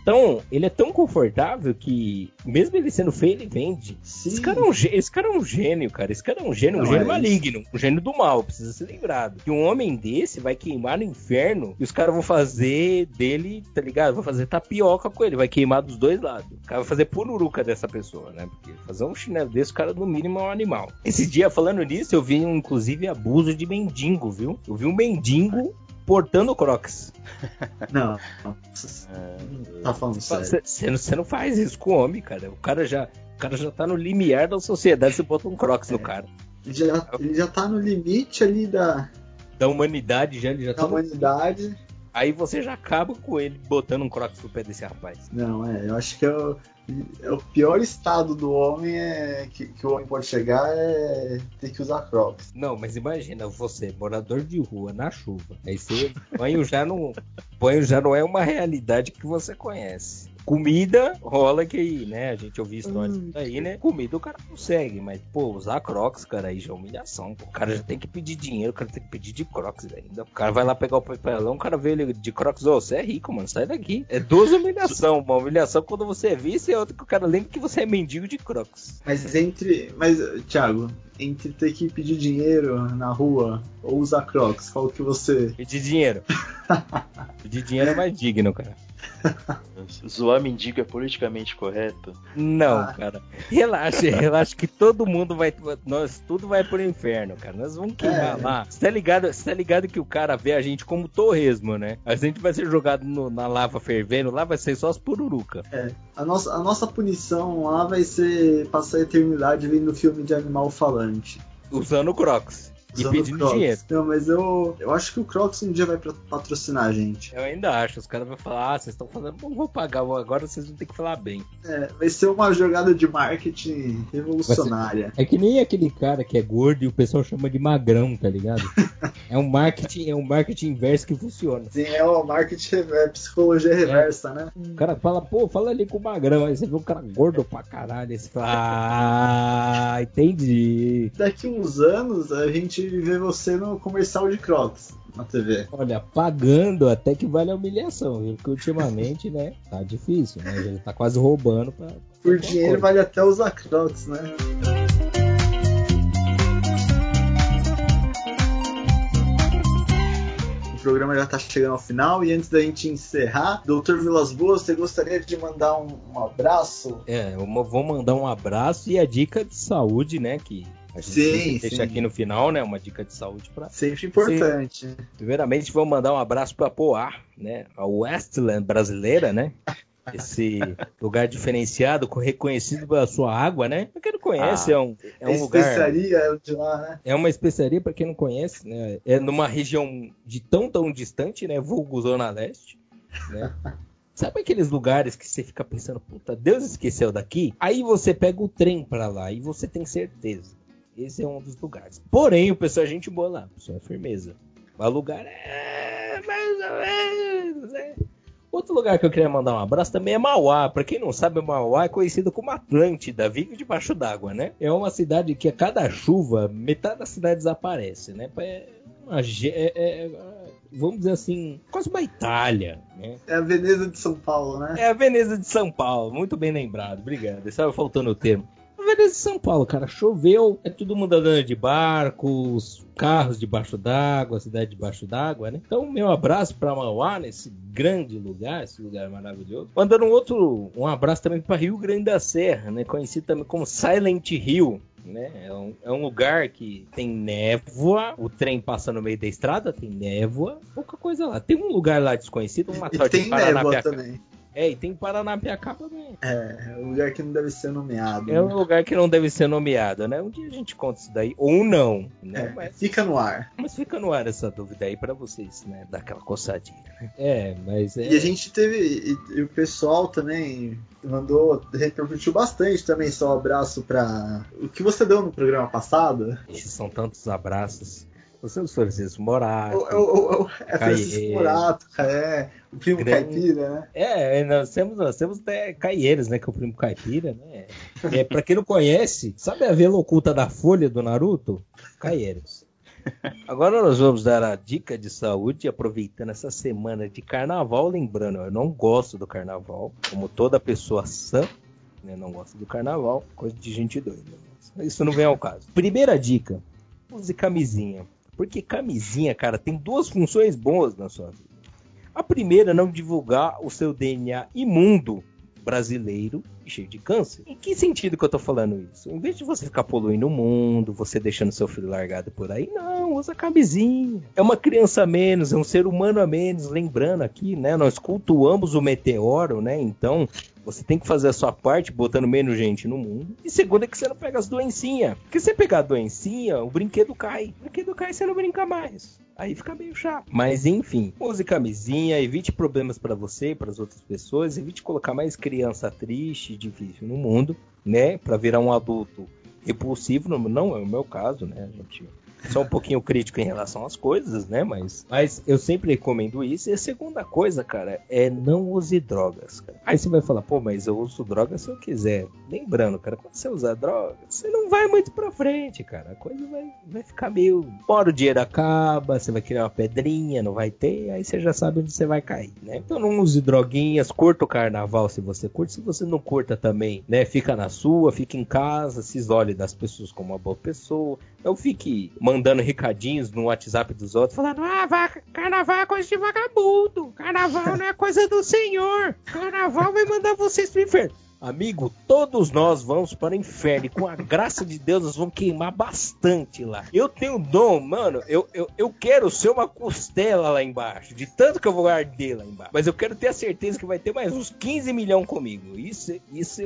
Então, ele é tão confortável que, mesmo ele sendo feio, ele vende. Sim. Esse cara, é um, esse cara é um gênio, cara. Esse cara é um gênio, um Não, gênio é maligno, um gênio do mal, precisa ser lembrado. Que um homem desse vai queimar no inferno e os caras vão fazer dele, tá ligado? Vão fazer tapioca com ele, vai queimar dos dois lados. O cara vai fazer pururuca dessa pessoa, né? Porque fazer um chinelo desse, o cara no mínimo é um animal. Esse dia, falando nisso, eu vi, inclusive, abuso de mendigo, viu? Eu vi um mendigo portando crocs. Não, É, tá falando sério. Você não, faz isso com o homem, cara. O cara já, o cara já tá no limiar da sociedade, você bota um crocs no cara. Ele já, ele já tá no limite ali da, Da humanidade já, ele já da tá no... humanidade. Aí você já acaba com ele botando um crocs no pé desse rapaz. Não, é, eu acho que é o, é o pior estado do homem é, que, que o homem pode chegar é ter que usar Crocs. Não, mas imagina você, morador de rua, na chuva. Aí você banho já não. Banho já não é uma realidade que você conhece. Comida rola que, né? A gente ouviu histórias Hum. aí, né? Comida o cara consegue, mas, pô, usar crocs, cara, aí já é humilhação. pô. O cara já tem que pedir dinheiro, o cara tem que pedir de crocs ainda. O cara vai lá pegar o papelão, o cara vê ele de crocs, ô, você é rico, mano, sai daqui. É duas humilhação. Uma humilhação quando você é vice e outra que o cara lembra que você é mendigo de crocs. Mas entre. Mas, Thiago, entre ter que pedir dinheiro na rua ou usar Crocs, qual que você. Pedir dinheiro. pedir dinheiro é mais digno, cara. Zoar mendigo é politicamente correto? Não, Ah. cara. Relaxa, relaxa que todo mundo vai. Nós tudo vai pro inferno, cara. Nós vamos queimar É. lá. Você tá, ligado, você tá ligado que o cara vê a gente como torresmo, né? A gente vai ser jogado no- na lava fervendo, lá vai ser só as pururuca. A nossa, a nossa punição lá vai ser passar a eternidade vendo filme de animal falante. Usando Crocs. E pedindo Crocs. dinheiro. Não, mas eu, eu acho que o Crocs um dia vai patrocinar a gente. Eu ainda acho. Os caras vão falar, ah, vocês estão falando, não vou pagar, agora vocês vão ter que falar bem. É, vai ser uma jogada de marketing revolucionária. É que nem aquele cara que é gordo e o pessoal chama de magrão, tá ligado? é um marketing, é um marketing inverso que funciona. Sim, é o marketing, é psicologia reversa, né? O cara fala, pô, fala ali com o magrão. Aí você vê um cara gordo pra caralho. Aí você fala, ah, entendi. Daqui uns anos a gente vê você no comercial de Crocs na TV. Olha, pagando até que vale a humilhação, viu? Porque ultimamente, né, tá difícil, né? Ele tá quase roubando pra. Por dinheiro coisa. vale até usar Crocs, né? O programa já tá chegando ao final e antes da gente encerrar, Doutor Vilas Boas, você gostaria de mandar um, um abraço? É, eu vou mandar um abraço e a dica de saúde, né? Que a gente Sim, deixa sim. aqui no final, né? Uma dica de saúde pra. Sempre importante. Primeiramente, vou mandar um abraço para Poá, né? A Westland brasileira, né? Esse lugar diferenciado, co- reconhecido pela sua água, né? Pra quem não conhece, Ah. é um, é É um lugar. especiaria de lá, né? É uma especiaria, para quem não conhece, né? É numa região de tão, tão distante, né? Vulgo Zona Leste, né? Sabe aqueles lugares que você fica pensando, puta, Deus esqueceu daqui? Aí você pega o trem pra lá e você tem certeza. Esse é um dos lugares. Porém, o pessoal é gente boa lá, o pessoal é firmeza. Mas o lugar é mais ou menos, é. Outro lugar que eu queria mandar um abraço também é Mauá. Pra quem não sabe, Mauá é conhecido como Atlântida, vive debaixo d'água, né? É uma cidade que a cada chuva, metade da cidade desaparece, né? É uma, é- é- vamos dizer assim, quase uma Itália, né? É a Veneza de São Paulo, né? É a Veneza de São Paulo, muito bem lembrado, obrigado. Estava faltando o termo. A Veneza de São Paulo, cara, choveu, é todo mundo andando de barcos, carros debaixo d'água, cidade debaixo d'água, né? Então, meu abraço para Mauá, nesse grande lugar, esse lugar maravilhoso. Mandando um outro, um abraço também para Rio Grande da Serra, né? Conhecido também como Silent Hill. Né? É, um, é um lugar que tem névoa, o trem passa no meio da estrada, tem névoa, pouca coisa lá. Tem um lugar lá desconhecido, uma E tal de tem névoa Paranapiacaba. também. É, e tem Paranapiacaba também. É, é um lugar que não deve ser nomeado. É né? um lugar que não deve ser nomeado, né? Um dia a gente conta isso daí, ou não, né? É, Mas, Fica no ar. mas fica no ar essa dúvida aí pra vocês, né? Dar aquela coçadinha, né? É, mas é... E a gente teve. E, e o pessoal também mandou, repercutiu bastante também seu abraço pra. O que você deu no programa passado? Ixi, São tantos abraços. Você é o Francisco Morato. O, o, o, é Francisco. Morato, é, o primo Grande. caipira, né? É, nós temos, nós temos até Caieiros, né? Que é o primo caipira, né? É, pra quem não conhece, sabe a vela oculta da folha do Naruto? Caieiros. Agora nós vamos dar a dica de saúde, aproveitando essa semana de carnaval, lembrando, eu não gosto do carnaval, como toda pessoa sã, né, não gosta do carnaval, coisa de gente doida. Isso não vem ao caso. Primeira dica: use camisinha. Porque camisinha, cara, tem duas funções boas na sua vida. A primeira é não divulgar o seu DNA imundo brasileiro e cheio de câncer. Em que sentido que eu tô falando isso? Em vez de você ficar poluindo o mundo, você deixando seu filho largado por aí, não, usa camisinha. É uma criança a menos, é um ser humano a menos. Lembrando aqui, né? Nós cultuamos o meteoro, né? Então, você tem que fazer a sua parte botando menos gente no mundo. E segundo é que você não pega as doencinhas. Porque se você pegar a doencinha, o brinquedo cai. O brinquedo cai e você não brinca mais. Aí fica meio chato. Mas enfim, use camisinha, evite problemas pra você e para as outras pessoas, evite colocar mais criança triste e difícil no mundo, né? Pra virar um adulto repulsivo, não, é o meu caso, né, gente? Sou um pouquinho crítico em relação às coisas, né? Mas, mas eu sempre recomendo isso. E a segunda coisa, cara, é não use drogas. Cara. Aí você vai falar, pô, mas eu uso droga se eu quiser. Lembrando, cara, quando você usar droga, você não vai muito pra frente, cara. A coisa vai, vai ficar meio. Hora o dinheiro acaba, você vai criar uma pedrinha, não vai ter, aí você já sabe onde você vai cair, né? Então não use droguinhas, curta o carnaval se você curte. Se você não curta também, né? Fica na sua, fica em casa, se isole das pessoas como uma boa pessoa. Não fique mandando recadinhos no WhatsApp dos outros, falando: ah, vai, carnaval é coisa de vagabundo, carnaval não é coisa do senhor, carnaval vai mandar vocês pro inferno. Amigo, todos nós vamos para o inferno e com a graça de Deus nós vamos queimar bastante lá. Eu tenho dom, mano, eu, eu, eu quero ser uma costela lá embaixo, de tanto que eu vou arder lá embaixo. Mas eu quero ter a certeza que vai ter mais uns 15 milhões comigo. Isso, isso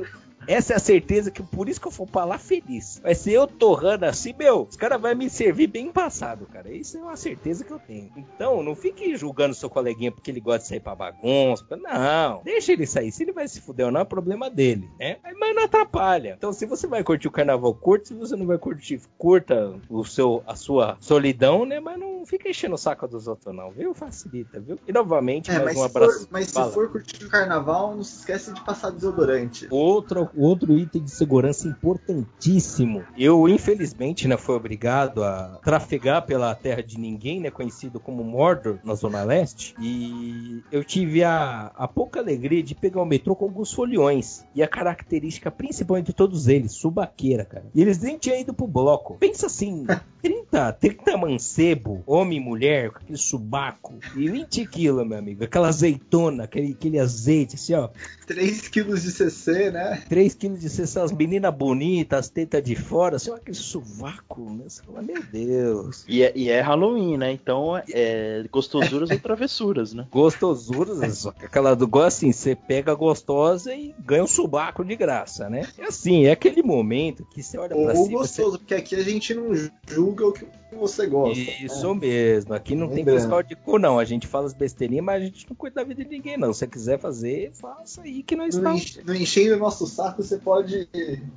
essa é a certeza que por isso que eu vou pra lá feliz. Vai ser eu torrando assim, meu, os caras vão me servir bem passado, cara. Isso é uma certeza que eu tenho. Então, não fique julgando seu coleguinha porque ele gosta de sair pra bagunça. Não, deixa ele sair. Se ele vai se fuder ou não, é problema dele, né? Mas não atrapalha. Então, se você vai curtir o carnaval curto, se você não vai curtir, curta o seu, a sua solidão, né? Mas não fica enchendo o saco dos outros, não, viu? Facilita, viu? E novamente, É, mais um abraço. for, mas se for curtir o carnaval, não se esquece de passar desodorante. Outro, outro item de segurança importantíssimo. Eu, infelizmente, né, fui obrigado a trafegar pela terra de ninguém, né, conhecido como Mordor, na Zona Leste. E eu tive a, a pouca alegria de pegar o metrô com alguns foliões. E a característica principal de todos eles, subaqueira, cara. E eles nem tinham ido pro bloco. Pensa assim, 30, 30 mancebo, homem e mulher, com aquele subaco. E 20 quilos, meu amigo. Aquela azeitona, aquele, aquele azeite, assim, ó. 3 quilos de CC, né? 3 quilos de cesta, as meninas bonitas, as tetas de fora, assim, olha aquele sovaco, né? Você fala, meu Deus. E é, e é Halloween, né? Então é gostosuras ou travessuras, né? Gostosuras, só que aquela do gosto assim, você pega a gostosa e ganha um subaco de graça, né? É assim, é aquele momento que você olha pra Ou cima. você- gostoso, porque aqui a gente não julga julga o que você gosta. Isso mesmo. Aqui não tem Lembrando. fiscal de cu, não. A gente fala as besteirinhas, mas a gente não cuida da vida de ninguém, não. Se você quiser fazer, faça aí que nós Não, estamos. não enchendo o nosso saco, você pode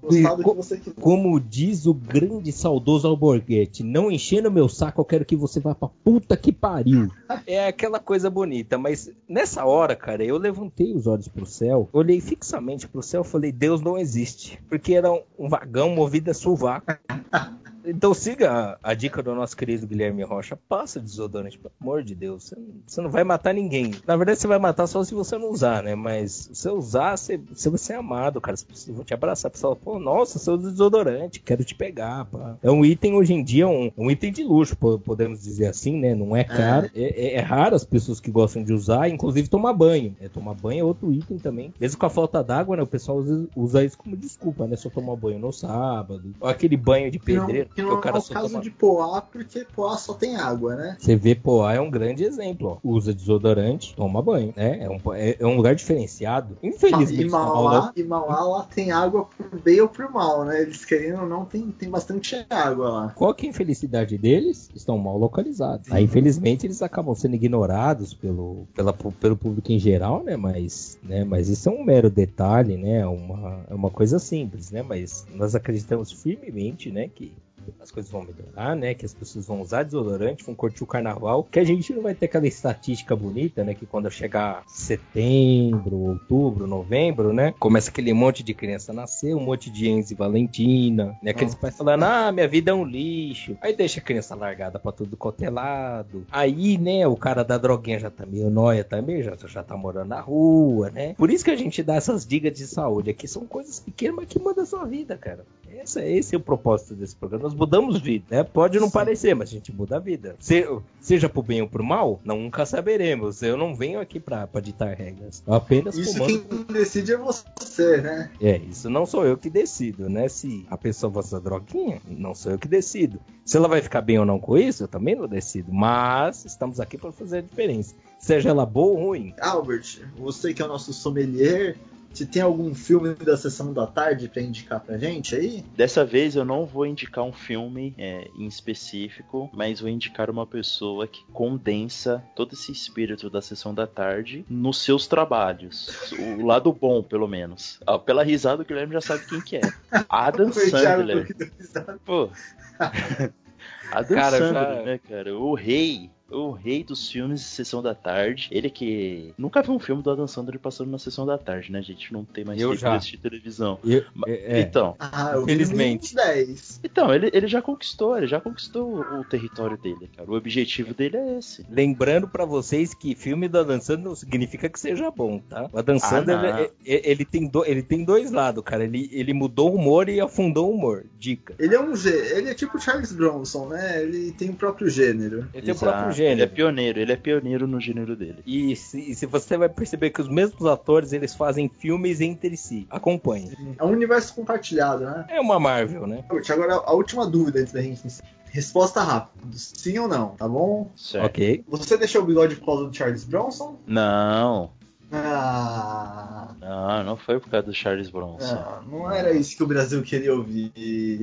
gostar do que você quiser. Como diz o grande saudoso Alborguete, não enchendo meu saco, eu quero que você vá pra puta que pariu. É aquela coisa bonita, mas nessa hora, cara, eu levantei os olhos pro céu, olhei fixamente pro céu e falei, Deus não existe. Porque era um- um vagão movido a sovaco. Então siga a, a dica do nosso querido Guilherme Rocha. Passa desodorante, pelo amor de Deus. Você, não- você não vai matar ninguém. Na verdade, você vai matar só se você não usar, né? Mas se você usar, você, você vai ser amado, cara. As pessoas vão te abraçar. A pessoa, pô, nossa, seu desodorante, quero te pegar. Pá. É um item hoje em dia, um, um item de luxo, po- podemos dizer assim, né? Não é caro. É, é- é raro as pessoas que gostam de usar, inclusive tomar banho. É, tomar banho é outro item também. Mesmo com a falta d'água, né? O pessoal usa, usa isso como desculpa, né? Só tomar banho no sábado. Ou aquele banho de pedreiro. Que não o cara é o caso toma... de Poá, porque Poá só tem água, né? Você vê Poá é um grande exemplo. Ó. Usa desodorante, toma banho. Né? É, um, é, é um lugar diferenciado. E Infelizmente, São Paulo- Mauá, e Mauá lá tem água por bem ou por mal, né? Eles querendo ou não, tem, tem bastante água lá. qual que é a infelicidade deles? Estão mal localizados. Aí, infelizmente, eles acabam sendo ignorados pelo, pela, pelo público em geral, né? Mas, né? Mas isso é um mero detalhe, né? É uma, é uma coisa simples, né? Mas nós acreditamos firmemente, né? Que as coisas vão melhorar, né? Que as pessoas vão usar desodorante, vão curtir o carnaval, que a gente não vai ter aquela estatística bonita, né? Que quando chegar setembro, outubro, novembro, né? Começa aquele monte de criança nascer, um monte de Enzo e Valentina, né? Aqueles pais falando, ah, minha vida é um lixo. Aí deixa a criança largada pra tudo quanto é. Aí, né, o cara da droguinha já tá meio nóia também, já, já tá morando na rua, né? Por isso que a gente dá essas dicas de saúde aqui. São coisas pequenas, mas que mudam a sua vida, cara. Esse, é- esse é o propósito desse programa. Nós mudamos vida, né? Pode não parecer, mas a gente muda a vida. Se- seja pro bem ou pro mal, nunca saberemos. Eu não venho aqui pra, pra ditar regras. Eu apenas Isso comando. quem decide é você, né? É, isso não sou eu que decido, né? Se a pessoa da droguinha, não sou eu que decido. Se ela vai ficar bem ou não com isso, eu também não decido. Mas estamos aqui para fazer a diferença. Seja ela boa ou ruim. Albert, você que é o nosso sommelier, você tem algum filme da sessão da tarde pra indicar pra gente aí? Dessa vez eu não vou indicar um filme é, em específico, mas vou indicar uma pessoa que condensa todo esse espírito da sessão da tarde nos seus trabalhos. O lado bom, pelo menos. Ah, pela risada, o Guilherme já sabe quem que é. Adam Sandler. Pô. Adam Cara, Sandler, já- né, cara? O rei. O rei dos filmes de sessão da tarde. Ele que. Nunca vi um filme do Adam Sandler passando na sessão da tarde, né? A gente não tem mais Eu tempo já. de assistir televisão. Eu- Ma- é, é. Então, Ah, Infelizmente. uns 10. então, ele, ele já conquistou, ele já conquistou o, o território dele, cara. O objetivo dele é esse. Lembrando pra vocês que filme do Adam Sandler não significa que seja bom, tá? O Adam Ah, Sandler, não. é- é- ele, tem do- ele tem dois lados, cara. Ele, ele mudou o humor e afundou o humor. Dica. Ele é um gê- ele é tipo Charles Bronson, né? Ele tem o próprio gênero. Ele tem o Exato. Próprio Ele é gênero. pioneiro, ele é pioneiro no gênero dele. E se, e se você vai perceber que os mesmos atores eles fazem filmes entre si. Acompanhe. É um universo compartilhado, né? É uma Marvel, né? Agora a última dúvida antes da gente iniciar. Resposta rápida, sim ou não, tá bom? Certo. Ok. Você deixou o bigode por causa do Charles Bronson? Não, Ah, não, não foi por causa do Charles Bronson. não, não era isso que o Brasil queria ouvir.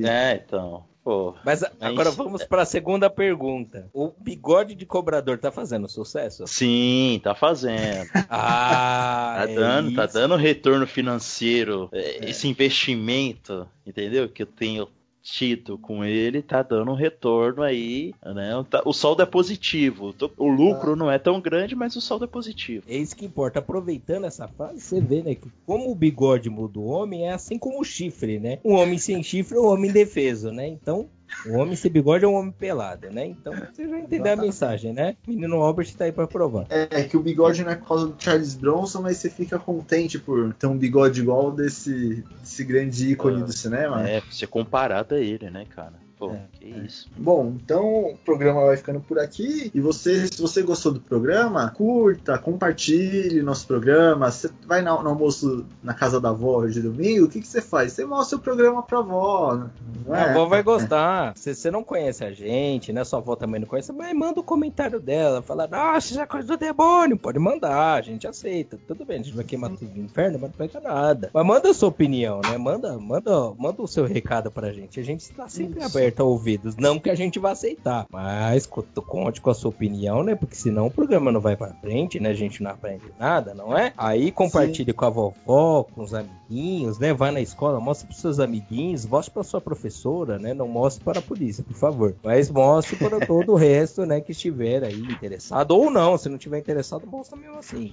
É, então. Pô. Mas a- agora vamos para a segunda pergunta. O bigode de cobrador tá fazendo sucesso? Sim, tá fazendo. Ah, Tá é dando, tá isso. dando retorno financeiro. É, Esse investimento, entendeu? Que eu tenho tido com ele, tá dando um retorno aí, né? Tá- O saldo é positivo. O lucro não é tão grande, mas o saldo é positivo. É isso que importa. Aproveitando essa fase, você vê, né, que como o bigode muda o homem, é assim como o chifre, né? Um homem sem chifre é um homem indefeso, né? Então, o homem sem bigode é um homem pelado, né? Então, você já entendeu a mensagem, né? Menino Albert tá aí pra provar. É que o bigode não é por causa do Charles Bronson, mas você fica contente por ter um bigode igual desse, desse grande ícone Ah, do cinema. É, ser comparado a ele, né, cara? Pô, É, que é. isso. Bom, então o programa vai ficando por aqui. E você, se você gostou do programa, curta, compartilhe nosso programa. Você vai no, no almoço na casa da avó de domingo, o que, que você faz? Você mostra o programa pra avó. Não é? A avó vai gostar. Se você não conhece a gente, né? Sua avó também não conhece, mas manda o comentário dela. Fala, nossa, já é coisa do demônio. Pode mandar, a gente aceita. Tudo bem, a gente vai queimar tudo no inferno, mas não pega nada. Mas manda a sua opinião, né? Manda, manda, manda o seu recado pra gente. A gente está sempre Isso. aberto aberta ouvidos. Não que a gente vá aceitar, mas co- conte com a sua opinião, né? Porque senão o programa não vai pra frente, né? A gente não aprende nada, não é? Aí compartilhe com a vovó, com os amiguinhos, né? Vai na escola, mostre pros seus amiguinhos, mostre pra sua professora, né? Não mostre para a polícia, por favor. Mas mostre para todo o resto, né? Que estiver aí interessado. Ou não, se não tiver interessado, mostra mesmo assim.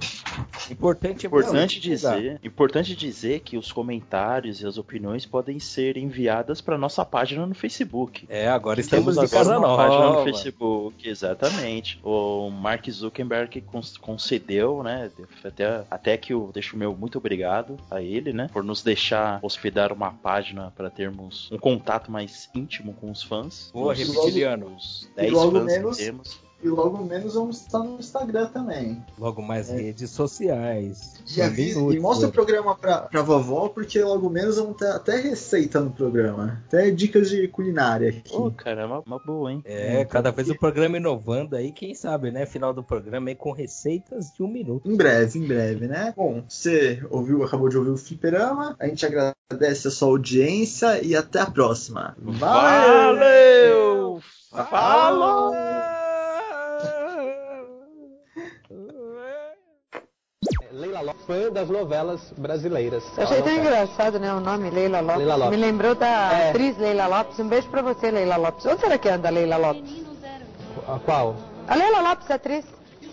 Importante é Importante dizer, importante dizer que os comentários e as opiniões podem ser enviadas para nossa página no Facebook. É, agora estamos Temos agora casa uma nova. página no Facebook, exatamente. O Mark Zuckerberg concedeu, né? Até, até que eu deixo o meu muito obrigado a ele, né? Por nos deixar hospedar uma página para termos um contato mais íntimo com os fãs. Boa, reptiliano. Os E 10 logo fãs menos- que temos. E logo menos vamos estar no Instagram também. Logo mais redes sociais. E, avisa- e mostra o programa pra, pra vovó, porque logo menos vamos ter até receita no programa. Até dicas de culinária aqui. Pô, cara, é uma, uma boa, hein? É, cada vez o programa inovando aí, quem sabe, né? Final do programa aí com receitas de um minuto. Em breve, em breve, né? Bom, você ouviu, acabou de ouvir o Fliperama. A gente agradece a sua audiência e até a próxima. Valeu! Falou! Leila Lopes, fã das novelas brasileiras. Eu achei tão engraçado, né? O nome Leila Lopes. Leila Lopes. Me lembrou da É. atriz Leila Lopes. Um beijo pra você, Leila Lopes. Onde será que anda a Leila Lopes? A qual? A Leila Lopes, atriz.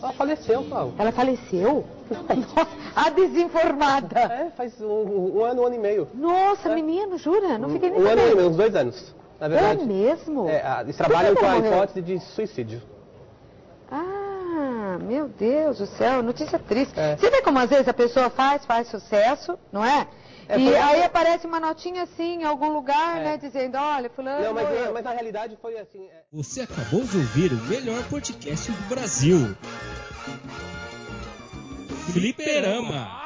Ela faleceu, Paulo. Ela faleceu? Nossa, a desinformada. É, faz um, um ano, um ano e meio. Nossa, menino, jura? Não fiquei nem Um ano e meio, uns dois anos. Na É verdade. mesmo? É, eles trabalham com a morreu? hipótese de suicídio. Ah, meu Deus do céu, notícia triste. É. Você vê como às vezes a pessoa faz, faz sucesso, não é? É, e aí aparece uma notinha assim em algum lugar, É. né? Dizendo, olha, fulano. Não, mas, morreu. mas na realidade foi assim. é- Você acabou de ouvir o melhor podcast do Brasil. Fliperama.